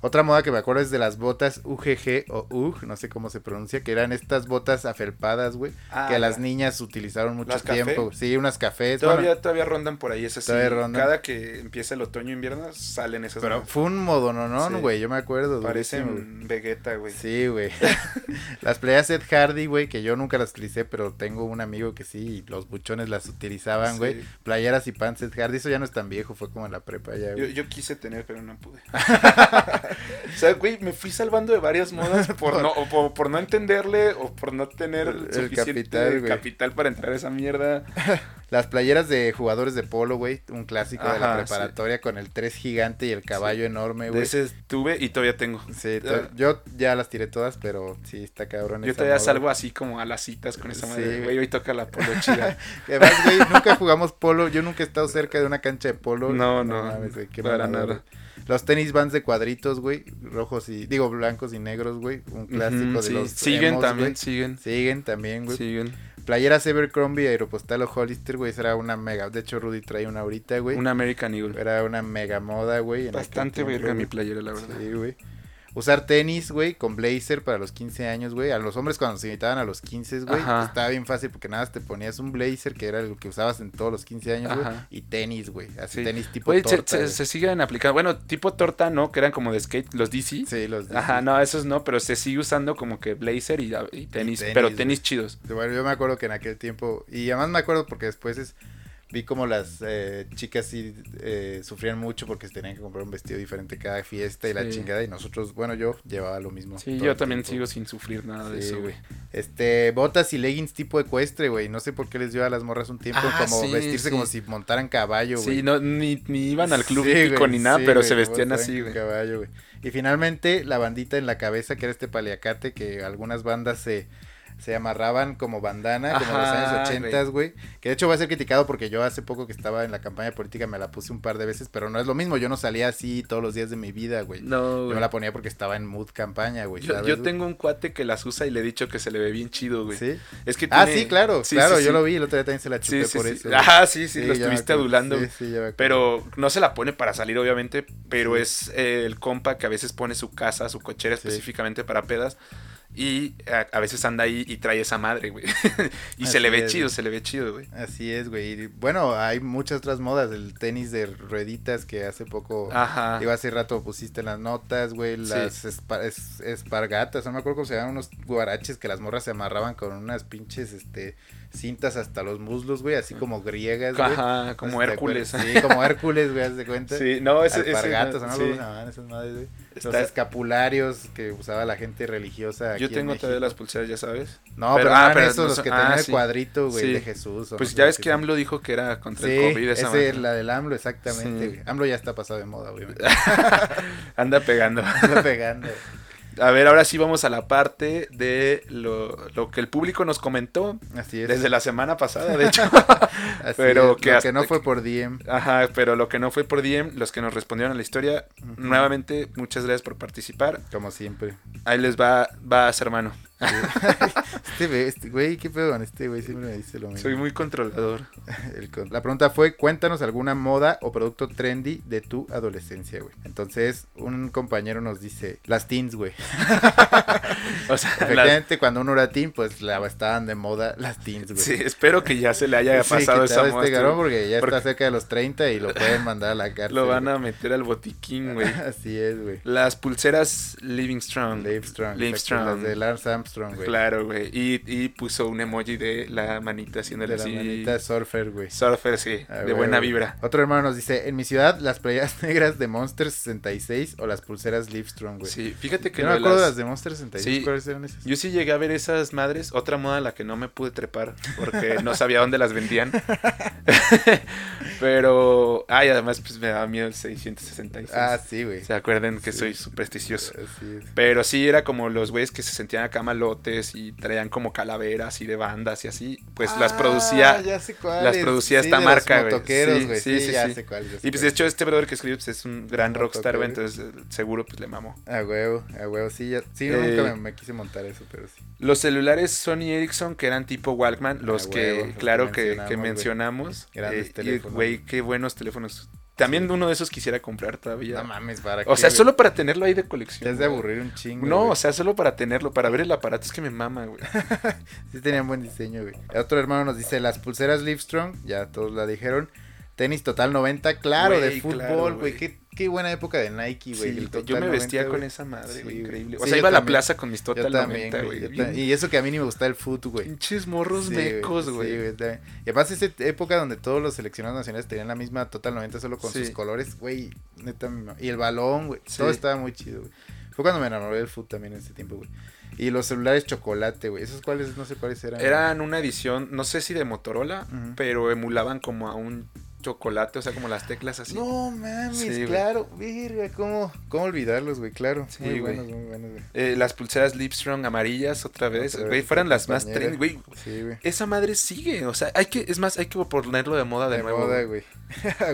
Otra moda que me acuerdo es de las botas UGG o UG, no sé cómo se pronuncia, que eran estas botas afelpadas, güey, Ah, que las niñas utilizaron mucho tiempo. Sí, unas cafés. Todavía, bueno, todavía rondan por ahí esas. Todavía rondan. Cada que empieza el otoño invierno salen esas. pero modas. fue un modo, no, no, Sí. güey, yo me acuerdo. Parecen Vegeta, güey. Sí, güey. [laughs] las playas Ed Hardy, güey, que yo nunca las utilicé, pero tengo un amigo que sí, y los buchones las utilizaban, Sí. güey. Playeras y pants Ed Hardy, eso ya no es tan viejo, fue como en la prepa ya, Yo, güey. yo quise tener, pero no pude. [laughs] [laughs] o sea, güey, me fui salvando de varias modas [laughs] por no, o por, por no entenderle o por no tener El- el suficiente capital, güey. capital para entrar a esa mierda. [laughs] Las playeras de jugadores de polo, güey, un clásico de la preparatoria con el 3 gigante y el caballo enorme, De güey. ese tuve y todavía tengo. Sí, to- yo ya las tiré todas, pero sí está cabrón Yo todavía moda. salgo así como a las citas con esa madre. güey. Hoy toca la polo chida. Además, güey, nunca jugamos polo. Yo nunca he estado cerca de una cancha de polo. No, no, mames, güey, qué para nada. Los tenis vans de cuadritos, güey, rojos y digo blancos y negros, güey, un clásico Ujú, de sí. los Siguen emos, también, güey. siguen. Siguen también, güey. Siguen. Playeras Evercrombie, Aeropostale o Hollister, güey, era una mega. De hecho, Rudy trae una ahorita, güey. Un American Eagle. Era una mega moda, güey. en Bastante verga mi playera, la verdad. Sí, güey. Usar tenis, güey, con blazer para los 15 años, güey. A los hombres cuando se invitaban a los 15, güey, estaba bien fácil porque nada más te ponías un blazer, que era el que usabas en todos los 15 años, güey, y tenis, güey. Así Sí. tenis tipo torta. se- se siguen aplicando. Bueno, tipo torta, ¿no? Que eran como de skate, los DC. Sí, los Ajá, no, esos no, pero se sigue usando como que blazer y, y tenis, tenis, pero tenis chidos. Bueno, yo me acuerdo que en aquel tiempo, y además me acuerdo porque después es, vi como las eh, chicas sí eh, sufrían mucho porque se tenían que comprar un vestido diferente cada fiesta y la chingada, y nosotros, bueno, yo llevaba lo mismo. Sí, yo también tiempo. sigo sin sufrir nada de eso, güey. Este, botas y leggings tipo ecuestre, güey. No sé por qué les dio a las morras un tiempo Ah, como sí, vestirse como si montaran caballo, güey. Sí, no, ni, ni iban al club güey, ni nada, pero se vestían así, güey. caballo, güey. Y finalmente la bandita en la cabeza, que era este paliacate, que algunas bandas se, se amarraban como bandana, como en los años 80, güey. Que de hecho va a ser criticado porque yo hace poco que estaba en la campaña política me la puse un par de veces, pero no es lo mismo. Yo no salía así todos los días de mi vida, güey. No, Yo güey. me la ponía porque estaba en mood campaña, güey. Yo, ¿sabes, yo tengo un cuate que las usa y le he dicho que se le ve bien chido, güey. ¿Sí? Es que Ah, sí, claro, Sí, claro, sí, yo sí. lo vi, el otro día también se la chupé por eso. Ajá, sí, sí, lo estuviste adulando. Pero no se la pone para salir, obviamente, pero es eh, el compa que a veces pone su casa, su cochera específicamente para pedas. Y a, a veces anda ahí y trae esa madre, güey. [laughs] y se le ve es, chido, güey. se le ve chido, güey. Así es, güey. Bueno, hay muchas otras modas. El tenis de rueditas que hace poco. Ajá. Digo, hace rato pusiste las notas, güey. Sí. Las espa- es- espargatas. No me acuerdo cómo se llaman unos guaraches que las morras se amarraban con unas pinches este, cintas hasta los muslos, güey. Así como griegas, güey. Ajá, como Hércules. Sí, como Hércules, güey, haz de cuenta. [laughs] Sí, no, ese, ese- Alpargatas, ¿no? sí. ¿Cómo se llamaban esas madres, güey? Los Está- escapularios que usaba la gente religiosa. Yo aquí en tengo todavía las pulseras, ya sabes. No, pero- pero, ah, eran esos no los que ah, tenían el cuadrito, güey, Sí. de Jesús. o Pues no ya ves que. AMLO dijo que era contra Sí, el COVID. Esa ese es la del AMLO, exactamente. AMLO ya está pasado de moda, obviamente. [laughs] Anda pegando. Está pegando. [laughs] A ver, ahora sí vamos a la parte de lo, lo que el público nos comentó Así es. desde la semana pasada, de hecho. [laughs] Así [laughs] pero es, que lo que no fue por DM. Ajá, pero lo que no fue por DM, los que nos respondieron a la historia, nuevamente, muchas gracias por participar. Como siempre. Ahí les va, vas, hermano. [laughs] Este güey, este güey, qué pedo con este güey, siempre me dice lo mismo. Soy muy controlador. [laughs] El La pregunta fue, cuéntanos alguna moda o producto trendy de tu adolescencia, güey. Entonces, un compañero nos dice, las teens, güey. [laughs] O sea, Efectivamente, cuando uno era teen, pues la estaban de moda las teens, güey. sí, espero que ya se le haya pasado esa este muestra. cabrón porque ya Porque- está cerca de los 30 y lo pueden mandar a la cárcel. Lo van güey. a meter al botiquín, güey. Así es, güey. Las pulseras Living Strong. Live exacto, Strong. Las de Lance Armstrong, güey. Claro, güey. Y, y puso un emoji de la manita haciéndole De la así. manita surfer, güey. Surfer, sí. Ah, de güey, buena güey. vibra. Otro hermano nos dice, en mi ciudad, las playeras [laughs] negras de Monster 66 o las pulseras Livestrong, güey. Sí, fíjate que Yo no me acuerdo de las- de Monster 66, Sí. ¿cuáles eran esas? Yo sí llegué a ver esas madres. Otra moda a la que no me pude trepar porque no sabía dónde las vendían. [laughs] Pero, ay, además, pues me daba miedo el 666. Ah, sí, güey. ¿Se acuerdan que Sí. soy supersticioso? Pero sí era como los güeyes que se sentían acá malotes y traían como calaveras y de bandas y así. Pues las Ah, producía. ya sé cuáles. las producía Sí, esta de marca, güey. Sí, sí, Sí, sí, ya sí. sé cuáles. ya sé Y pues de hecho este brother que escribe pues, es un gran rockstar, güey. Entonces eh, seguro pues le mamó. A huevo, a huevo, sí, ya, sí, Eh, nunca me, me quise montar eso, pero sí. Los celulares Sony Ericsson que eran tipo Walkman, los que, huevo, los claro que que, que mencionamos, mencionamos. Grandes Eh, teléfonos. güey, qué buenos teléfonos. También uno de esos quisiera comprar todavía. No mames, para o qué, sea, güey? solo para tenerlo ahí de Te colección. has de aburrir un chingo. No, güey. o sea, solo para tenerlo, para ver el aparato. Es que me mama, güey. [laughs] Sí tenían buen diseño, güey. Otro hermano nos dice, las pulseras Livestrong, ya todos la dijeron. Tenis Total 90, claro, de fútbol, güey. qué, qué buena época de Nike, güey. Sí, yo me vestía 90, con esa madre, güey, increíble. O sea, yo iba a la también. plaza con mis Yo Total también, 90, güey. yo Y eso que a mí ni me gusta el fútbol, güey. Pinches morros mecos, güey. Y además esa época donde todos los seleccionados nacionales tenían la misma Total 90 solo con sus colores, güey, neta. Y el balón, güey. Todo estaba muy chido, güey. Fue cuando me enamoré del fútbol también en ese tiempo, güey. Y los celulares chocolate, güey. Esos cuáles, no sé cuáles eran. Eran una edición, no sé si de Motorola, pero emulaban como a un chocolate, o sea, como las teclas así. No mames, Sí, claro, verga, ¿cómo, ¿cómo olvidarlos, güey? Claro, Sí, muy güey. buenos, muy buenos, güey. Eh, las pulseras Livestrong amarillas otra vez, Otra güey, fueran las más trendy, güey. Sí, güey. Esa madre sigue, o sea, hay que, es más, hay que ponerlo de moda de, De nuevo. moda, güey.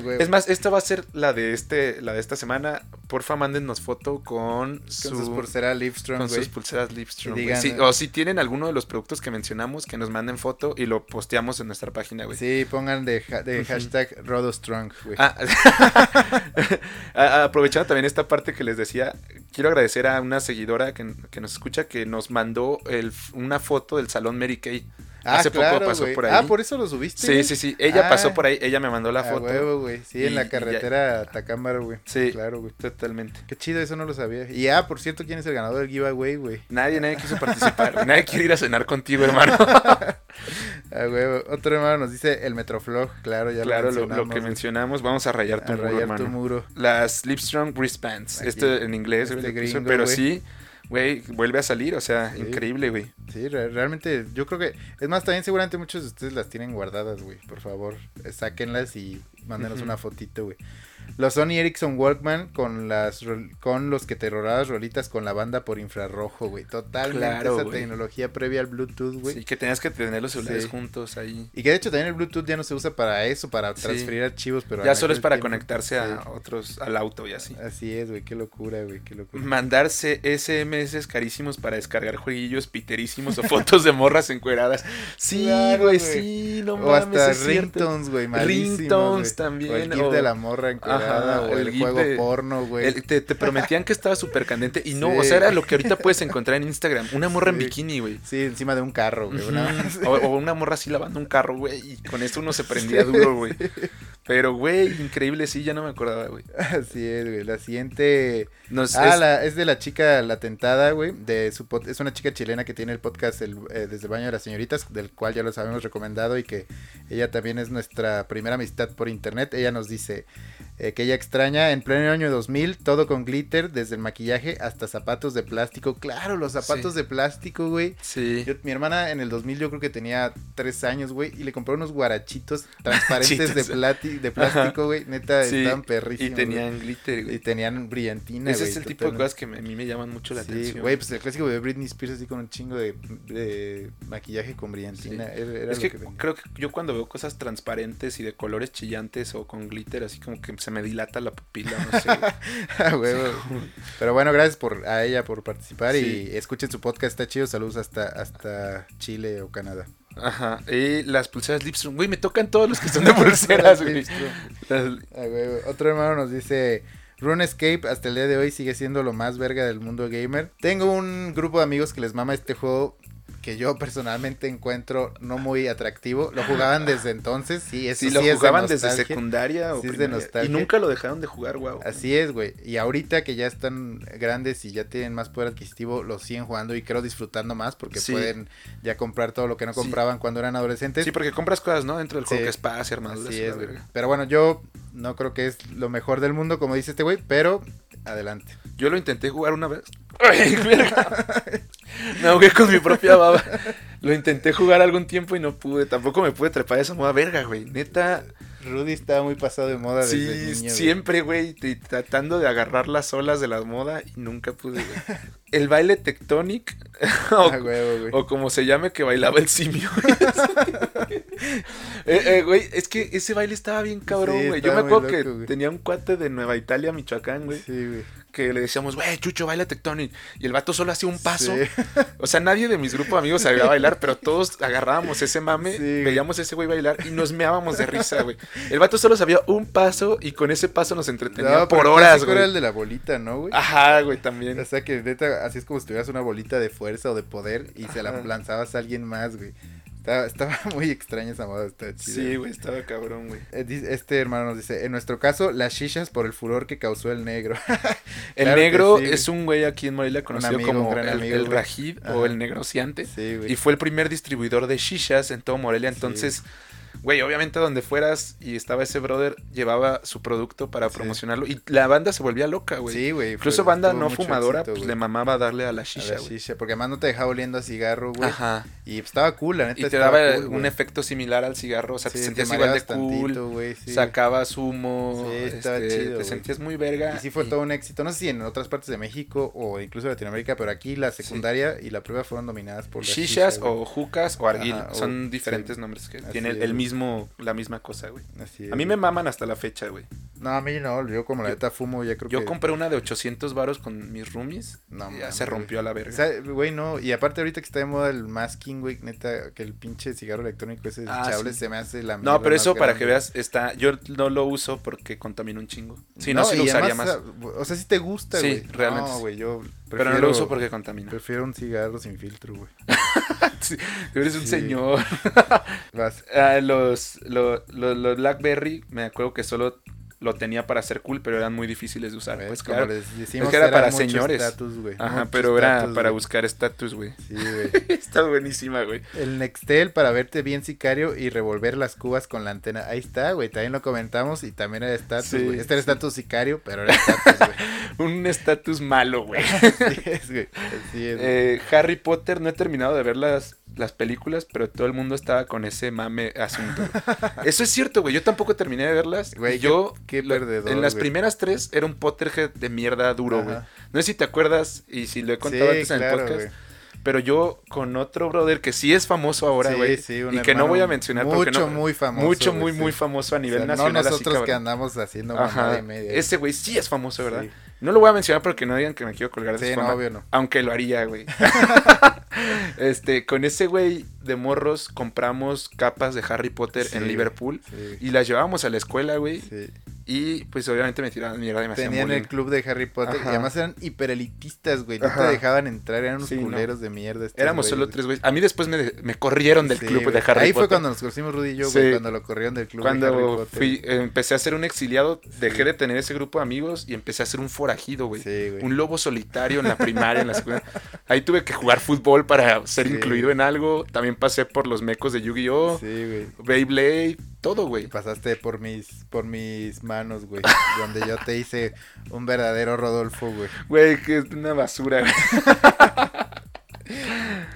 güey. [laughs] Es más, esta va a ser la de este, la de esta semana. Porfa, mándennos foto con, con su- sus pulseras Livestrong, con sus pulseras digan- Sí, o si tienen alguno de los productos que mencionamos, que nos manden foto y lo posteamos en nuestra página, güey. Sí, pongan de, ha- de Ujú. hashtag RodoStrong, güey. Ah, [laughs] aprovechando también esta parte que les decía, quiero agradecer a una seguidora que, que nos escucha que nos mandó el, una foto del salón Mary Kay. Ah, hace poco pasó por ahí. Ah, por eso lo subiste. Sí, sí, sí. Ella Ah, pasó por ahí, ella me mandó la a foto. huevo, güey. Sí, Y- en la carretera Tacámbaro, güey. Sí. Claro, güey. Totalmente. Qué chido, eso no lo sabía. Y ah, por cierto, ¿quién es el ganador del giveaway, güey? Nadie, nadie quiso [laughs] participar. nadie quiere ir a cenar contigo, hermano. [laughs] Ah, güey. Otro hermano nos dice el Metroflog, claro, ya claro, lo lo, mencionamos. lo que güey. mencionamos, vamos a rayar tu A muro, rayar hermano. tu muro. Las Livestrong wristbands. Aquí, Esto en inglés, este lo gringo, pero sí, güey, vuelve a salir, o sea, Sí. increíble, güey. Sí, re- realmente yo creo que... Es más, también seguramente muchos de ustedes las tienen guardadas, güey. Por favor, sáquenlas y mándenos una fotito, güey. Los Sony Ericsson Walkman con las con los que te rolabas rolitas con la banda por infrarrojo, güey. Totalmente Claro, esa tecnología previa al Bluetooth, güey. Sí, que tenías que tener los celulares Sí. juntos ahí. Y que de hecho también el Bluetooth ya no se usa para eso, para Sí. transferir archivos, pero Ya solo es para tiempo- conectarse a Sí. otros, al auto y así. Así es, güey, qué locura, güey, qué locura. Mandarse SMS carísimos para descargar jueguillos piterísimos o fotos de morras encueradas. Sí, güey, sí, no o mames, hasta ringtones, güey, Ringtones también, O el o- de la morra encuerada, Ajá, o el, juego de- porno, güey. Te, te prometían que estaba súper candente y no, Sí. o sea, era lo que ahorita puedes encontrar en Instagram. Una morra en bikini, güey. Sí, encima de un carro, güey. una- o, o una morra así lavando un carro, güey, y con eso uno se prendía duro, güey. [laughs] Pero, güey, increíble, sí, ya no me acordaba, güey. Así es, güey. La siguiente. Nos- Ah, es- la, es de la chica La Tentada, güey. De su pod- Es una chica chilena que tiene el podcast el, eh, Desde el Baño de las Señoritas, del cual ya los habíamos recomendado y que ella también es nuestra primera amistad por internet. Ella nos dice eh, que ella extraña en pleno año 2000 todo con glitter, desde el maquillaje hasta zapatos de plástico. Claro, los zapatos Sí. de plástico, güey. Sí. Yo- mi hermana en el 2000 yo creo que tenía tres años, güey, y le compré unos guarachitos transparentes de, Chitos. plati- de plástico, güey. Neta, Sí, estaban Y tenían glitter, güey. Y tenían brillantina, Ese es el tipo de cosas que me- a mí me llaman mucho la Sí, atención. güey, pues el clásico de Britney Spears así con un chingo de, de maquillaje con brillantina. Sí. Era, era es lo que tenía. creo que yo cuando veo cosas transparentes y de colores chillantes o con glitter, así como que se me dilata la pupila, no sé. [laughs] Ah, huevo. Pero bueno, gracias por, a ella por participar Sí. y escuchen su podcast, está chido. Saludos hasta, hasta Chile o Canadá. Ajá. Y las pulseras Lipstrom, güey, me tocan todos los que son de pulseras, güey. [laughs] Las- Ah, huevo. Otro hermano nos dice... RuneScape hasta el día de hoy sigue siendo lo más verga del mundo gamer. Tengo un grupo de amigos que les mama este juego que yo personalmente encuentro no muy atractivo. Lo jugaban desde entonces, sí, eso Sí, sí lo es de jugaban desde secundaria o Sí, es de primaria, nostalgia. Y nunca lo dejaron de jugar, wow. Así es, güey. Y ahorita que ya están grandes y ya tienen más poder adquisitivo, lo siguen jugando y creo disfrutando más porque Sí. pueden ya comprar todo lo que no compraban cuando eran adolescentes. Sí, porque compras cosas, ¿no? Dentro del juego que armaduras. Así y la es, güey. Pero bueno, yo no creo que es lo mejor del mundo, como dice este güey, pero adelante. Yo lo intenté jugar una vez. Ay. [laughs] Me ahogué con mi propia baba. Lo intenté jugar algún tiempo y no pude. Tampoco me pude trepar esa moda verga, güey. Neta. Rudy estaba muy pasado de moda Sí, desde niño. siempre, güey. Tratando de agarrar las olas de la moda y nunca pude, güey. El baile Tectonic [laughs] o, Ah, huevo, güey. o como se llame que bailaba el simio. [laughs] Eh, eh, güey, es que ese baile estaba bien cabrón, Sí, güey. Yo me acuerdo que loco, tenía un cuate de Nueva Italia, Michoacán, güey. Sí, güey. Que le decíamos, güey, Chucho, baila tectonic. Y el vato solo hacía un paso. Sí. O sea, nadie de mis grupos de amigos sabía bailar, pero todos agarrábamos ese mame, Sí, veíamos a ese güey bailar y nos meábamos de risa, güey. El vato solo sabía un paso y con ese paso nos entretenía No, por horas, güey. era el de la bolita, ¿no, güey? Ajá, güey, también. O sea que neta, así es como si tuvieras una bolita de fuerza o de poder y se la lanzabas a alguien más, güey. Estaba, estaba [laughs] muy extraña esa moda, está chida. Sí, güey, estaba cabrón, güey. Eh, Este hermano nos dice, en nuestro caso, las shishas por el furor que causó el negro. [laughs] El Claro negro sí, es un güey aquí en Morelia conocido amigo, como gran el, amigo, el. Rajid o el negociante. Sí, güey. Y fue el primer distribuidor de shishas en todo Morelia. Entonces, güey, obviamente donde fueras y estaba ese brother, llevaba su producto para Sí. promocionarlo. Y la banda se volvía loca, güey. Sí, güey. Incluso banda no fumadora, éxito, pues le mamaba darle a la A shisha, güey. shisha, porque además no te dejaba oliendo a cigarro, güey. Ajá. Y pues, estaba cool, la neta. Y te estaba daba cool, un efecto similar al cigarro. O sea, Sí, te sentías igual de cool. tantito, güey, sí. Sacabas humo. Sí, estaba este, chido, Te sentías muy verga. Y sí fue y- todo un éxito. No sé si en otras partes de México o incluso Latinoamérica, pero aquí la secundaria y la prueba fueron dominadas por la Shishas shisha, o jucas o arguil. Son diferentes nombres que es, el güey. Mismo, la misma cosa, güey. Así es, A mí me maman hasta la fecha, güey. No, a mí no. Yo como la Yo- neta fumo, ya creo Yo que... compré una de 800 varos con mis roomies. No, y ya se güey. rompió a la verga. O sea, güey, no. Y aparte ahorita que está de moda el masking, güey, neta, que el pinche cigarro electrónico ese Ah, sí. se me hace la no, pero eso para que veas, está. Yo no lo uso porque contamina un chingo. Si no, No, sí lo usaría además, más. O sea, sí te gusta, Sí, güey. realmente No, sí. güey, yo Pero no prefiero- lo uso porque contamina. Prefiero un cigarro sin filtro, güey. [laughs] Tú eres un Sí. señor. Vas. [laughs] Ah, los, los, los, los Blackberry, me acuerdo que solo lo tenía para ser cool, pero eran muy difíciles de usar. Pues Como claro. les decimos, que era para señores. Ajá, pero era para buscar estatus, güey. Sí, [laughs] güey. Está buenísima, güey. El Nextel para verte bien sicario y revolver las cubas con la antena. Ahí está, güey. También lo comentamos y también era estatus, Sí. Este era sí. estatus sicario, pero era estatus, güey. [laughs] Un estatus malo, güey. [laughs] Así es, güey. Así es. Eh, Harry Potter, no he terminado de ver las, las películas, pero todo el mundo estaba con ese mame asunto. [laughs] Eso es cierto, güey. Yo tampoco terminé de verlas. Güey, y yo, qué- perdedor, en las güey. primeras tres, era un Potterhead de mierda duro, Ajá. güey. No sé si te acuerdas y si lo he contado Sí, antes en el claro, podcast. güey. Pero yo con otro brother que sí es famoso ahora, Sí, güey. sí, un y que no voy a mencionar porque mucho, no- muy famoso, Mucho, muy, sí. muy famoso a O nivel sea, nacional. no así, nosotros que andamos haciendo Ajá. y media. Ese güey sí es famoso, ¿verdad? Sí. No lo voy a mencionar porque no digan que me quiero colgar de Sí, su no, fama, obvio no. Aunque lo haría, güey. [laughs] este, con ese güey de morros compramos capas de Harry Potter Sí, en Liverpool sí, y las llevábamos a la escuela, güey. sí. Y pues obviamente me tiraban mierda y me hacían Tenían bullying. el club de Harry Potter Ajá. y además eran hiperelitistas, güey. No Ajá. te dejaban entrar, eran unos Sí, no. culeros de mierda. Éramos güeyes, solo tres güeyes. A mí después me, me corrieron del Sí, club güey. de Harry Ahí Potter. fue cuando nos conocimos Rudy y yo, güey, cuando lo corrieron del club de Harry Cuando Potter. fui, empecé a ser un exiliado, dejé de tener ese grupo de amigos y empecé a ser un forajido, güey. Sí, güey. un lobo solitario en la primaria, en la secundaria. Ahí tuve que jugar fútbol para ser incluido en algo. También pasé por los mecos de Yu-Gi-Oh! Sí, güey. Beyblade, todo, güey. Pasaste por mis, por mis manos, güey. [laughs] donde yo te hice un verdadero Rodolfo, güey. Güey, que es una basura, güey. [laughs]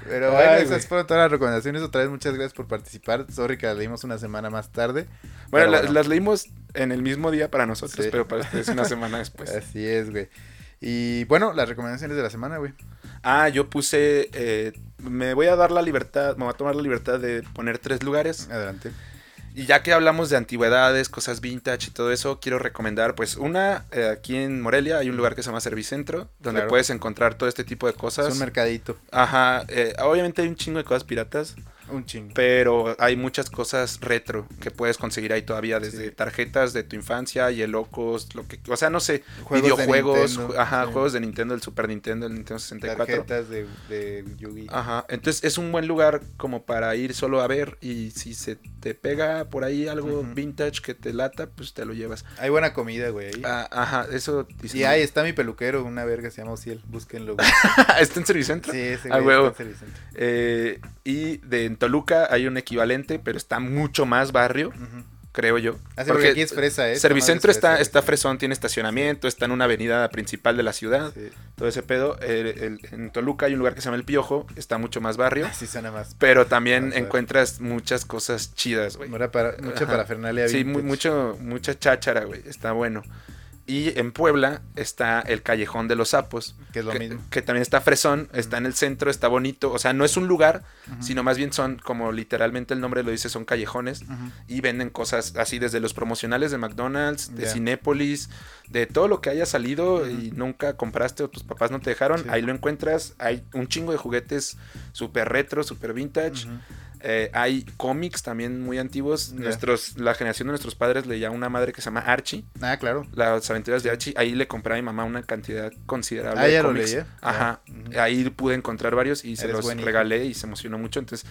Pero Ay, bueno, güey. esas fueron todas las recomendaciones. Otra vez, muchas gracias por participar. Sorry que las leímos una semana más tarde. Bueno, Pero la- bueno. las leímos en el mismo día para nosotros, Sí. pero para ustedes una semana después. [laughs] Así es, güey. Y bueno, las recomendaciones de la semana, güey. Ah, yo puse. eh, me voy a dar la libertad, me voy a tomar la libertad de poner tres lugares. Adelante. Y ya que hablamos de antigüedades, cosas vintage y todo eso, quiero recomendar, pues, una, eh, aquí en Morelia hay un lugar que se llama Servicentro, donde Claro. puedes encontrar todo este tipo de cosas. Es un mercadito. Ajá, eh, obviamente hay un chingo de cosas piratas, Un chingo. pero hay muchas cosas retro que puedes conseguir ahí todavía, desde Sí. tarjetas de tu infancia, y locos, lo que, o sea, no sé, Juegos de videojuegos, Nintendo, ajá, sí. juegos de Nintendo, el Super Nintendo, el Nintendo 64. Tarjetas de, de Yugi. Ajá, entonces es un buen lugar como para ir solo a ver y si se te pega por ahí algo vintage que te lata, pues te lo llevas. Hay buena comida, güey. ahí. Ah, ajá, eso dice. Y ahí está mi peluquero, una verga, se llama Ociel. Búsquenlo, güey. [laughs] ¿Está en Servicentro? Sí, ese Ah, güey está en Servicentro. Eh, y de en Toluca hay un equivalente, pero está mucho más barrio, creo yo. Ah, sí, porque aquí es fresa, ¿eh? Servicentro es está, fresa, está fresón, tiene estacionamiento, está en una avenida principal de la ciudad, Sí. todo ese pedo. El- el- en Toluca hay un lugar que se llama El Piojo, está mucho más barrio, Así suena más. pero también Más barrio. encuentras muchas cosas chidas, güey. Mucha, para, mucha Ajá. parafernalia Sí, mucho, mucha cháchara, güey. Está bueno. Y en Puebla está el Callejón de los Sapos. Que es lo que, mismo. que también está fresón, está en el centro, está bonito. O sea, no es un lugar, sino más bien son, como literalmente el nombre lo dice, son callejones. Y venden cosas así desde los promocionales de McDonald's, de Ya. Cinépolis, de todo lo que haya salido y nunca compraste o tus papás no te dejaron. Sí. Ahí lo encuentras. Hay un chingo de juguetes súper retro, súper vintage. Eh, hay cómics también muy antiguos. Nuestros, la generación de nuestros padres leía una madre que se llama Archie. Ah, claro. Las aventuras de Archie. Ahí le compré a mi mamá una cantidad considerable Ah, de ya lo cómics. leía. Ajá. Ya. Ujú. Ahí pude encontrar varios y se Eres los regalé y se emocionó mucho. Entonces,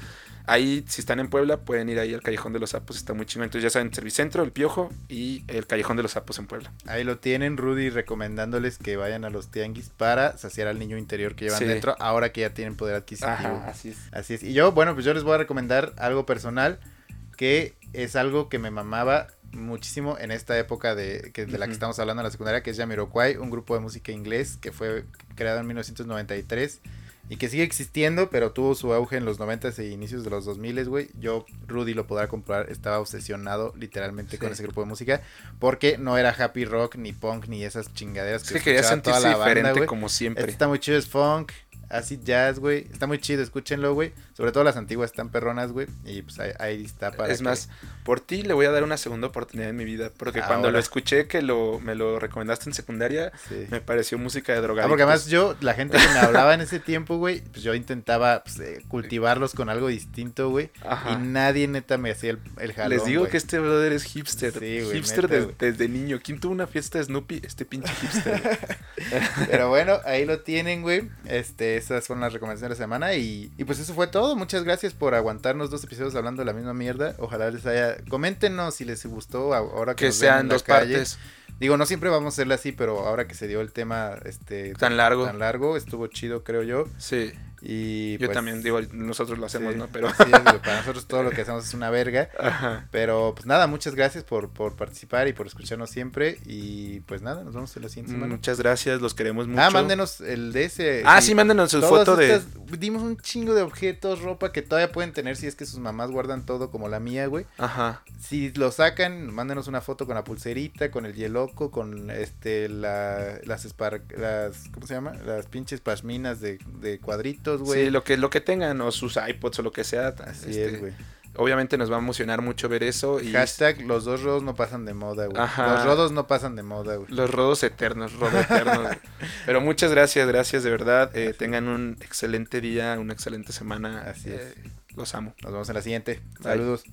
ahí, si están en Puebla, pueden ir ahí al Callejón de los Sapos. Está muy chingón. Entonces, ya saben, Servicentro, El Piojo y el Callejón de los Sapos en Puebla. Ahí lo tienen, Rudy, recomendándoles que vayan a los tianguis para saciar al niño interior que llevan Sí. dentro, ahora que ya tienen poder adquisitivo. Ajá, así es. Así es. Y yo, bueno, pues yo les voy a recomendar algo personal que es algo que me mamaba muchísimo en esta época de, que, de la que estamos hablando en la secundaria, que es Jamiroquai, un grupo de música inglés que fue creado en 1993 y que sigue existiendo, pero tuvo su auge en los 90s e inicios de los 2000, güey. Yo, Rudy lo podrá comprar, estaba obsesionado literalmente con Sí. ese grupo de música, porque no era happy rock, ni punk, ni esas chingaderas que que quería toda sentirse la diferente como Este siempre. está muy chido, es funk, así jazz, güey. Está muy chido, escúchenlo, güey. Sobre todo las antiguas están perronas, güey. Y pues ahí, ahí está para. Es que- más, por ti le voy a dar una segunda oportunidad en mi vida. Porque cuando Ahora. lo escuché que lo, me lo recomendaste en secundaria, Sí. me pareció música de Ah, drogadictos. porque además yo, la gente que me hablaba en ese tiempo, güey, pues yo intentaba pues, eh, cultivarlos con algo distinto, güey. Ajá. Y nadie neta me hacía el, el jalón, Les digo que este brother es hipster. Sí, güey, hipster neta, des- güey. desde niño. ¿Quién tuvo una fiesta de Snoopy? Este pinche hipster. [laughs] Pero bueno, ahí lo tienen, güey. Este, esas fueron las recomendaciones de la semana. Y, y pues eso fue todo. Muchas gracias por aguantarnos dos episodios hablando de la misma mierda. Ojalá les haya. Coméntenos si les gustó ahora que, que nos sean en la dos calle. partes Digo, no siempre vamos a hacerla así, pero ahora que se dio el tema este tan largo. tan largo, estuvo chido, creo yo. Sí. Y Yo pues, también digo, nosotros lo hacemos, sí, ¿no? Pero. para [laughs] nosotros todo lo que hacemos es una verga. Ajá. Pero pues nada, muchas gracias por, por participar y por escucharnos siempre. Y pues nada, nos vemos en la siguiente semana. Muchas gracias, los queremos mucho. Ah, mándenos el de ese. Ah, sí, mándenos su foto de. Dimos un chingo de objetos, ropa que todavía pueden tener si es que sus mamás guardan todo como la mía, güey. Ajá. Si lo sacan, mándenos una foto con la pulserita, con el hieloco, con este la, las, espar- las ¿cómo se llama? Las pinches pashminas de, de cuadritos, güey. Sí, lo que, lo que tengan, o sus iPods o lo que sea. Así este, es, güey. Obviamente nos va a emocionar mucho ver eso. Y Hashtag los dos rodos no pasan de moda, güey. Los rodos no pasan de moda, güey. los rodos eternos, rodo eternos. [laughs] Pero muchas gracias, gracias de verdad. Eh, tengan un excelente día, una excelente semana. Así es. Eh, los amo. Nos vemos en la siguiente. Bye. Saludos.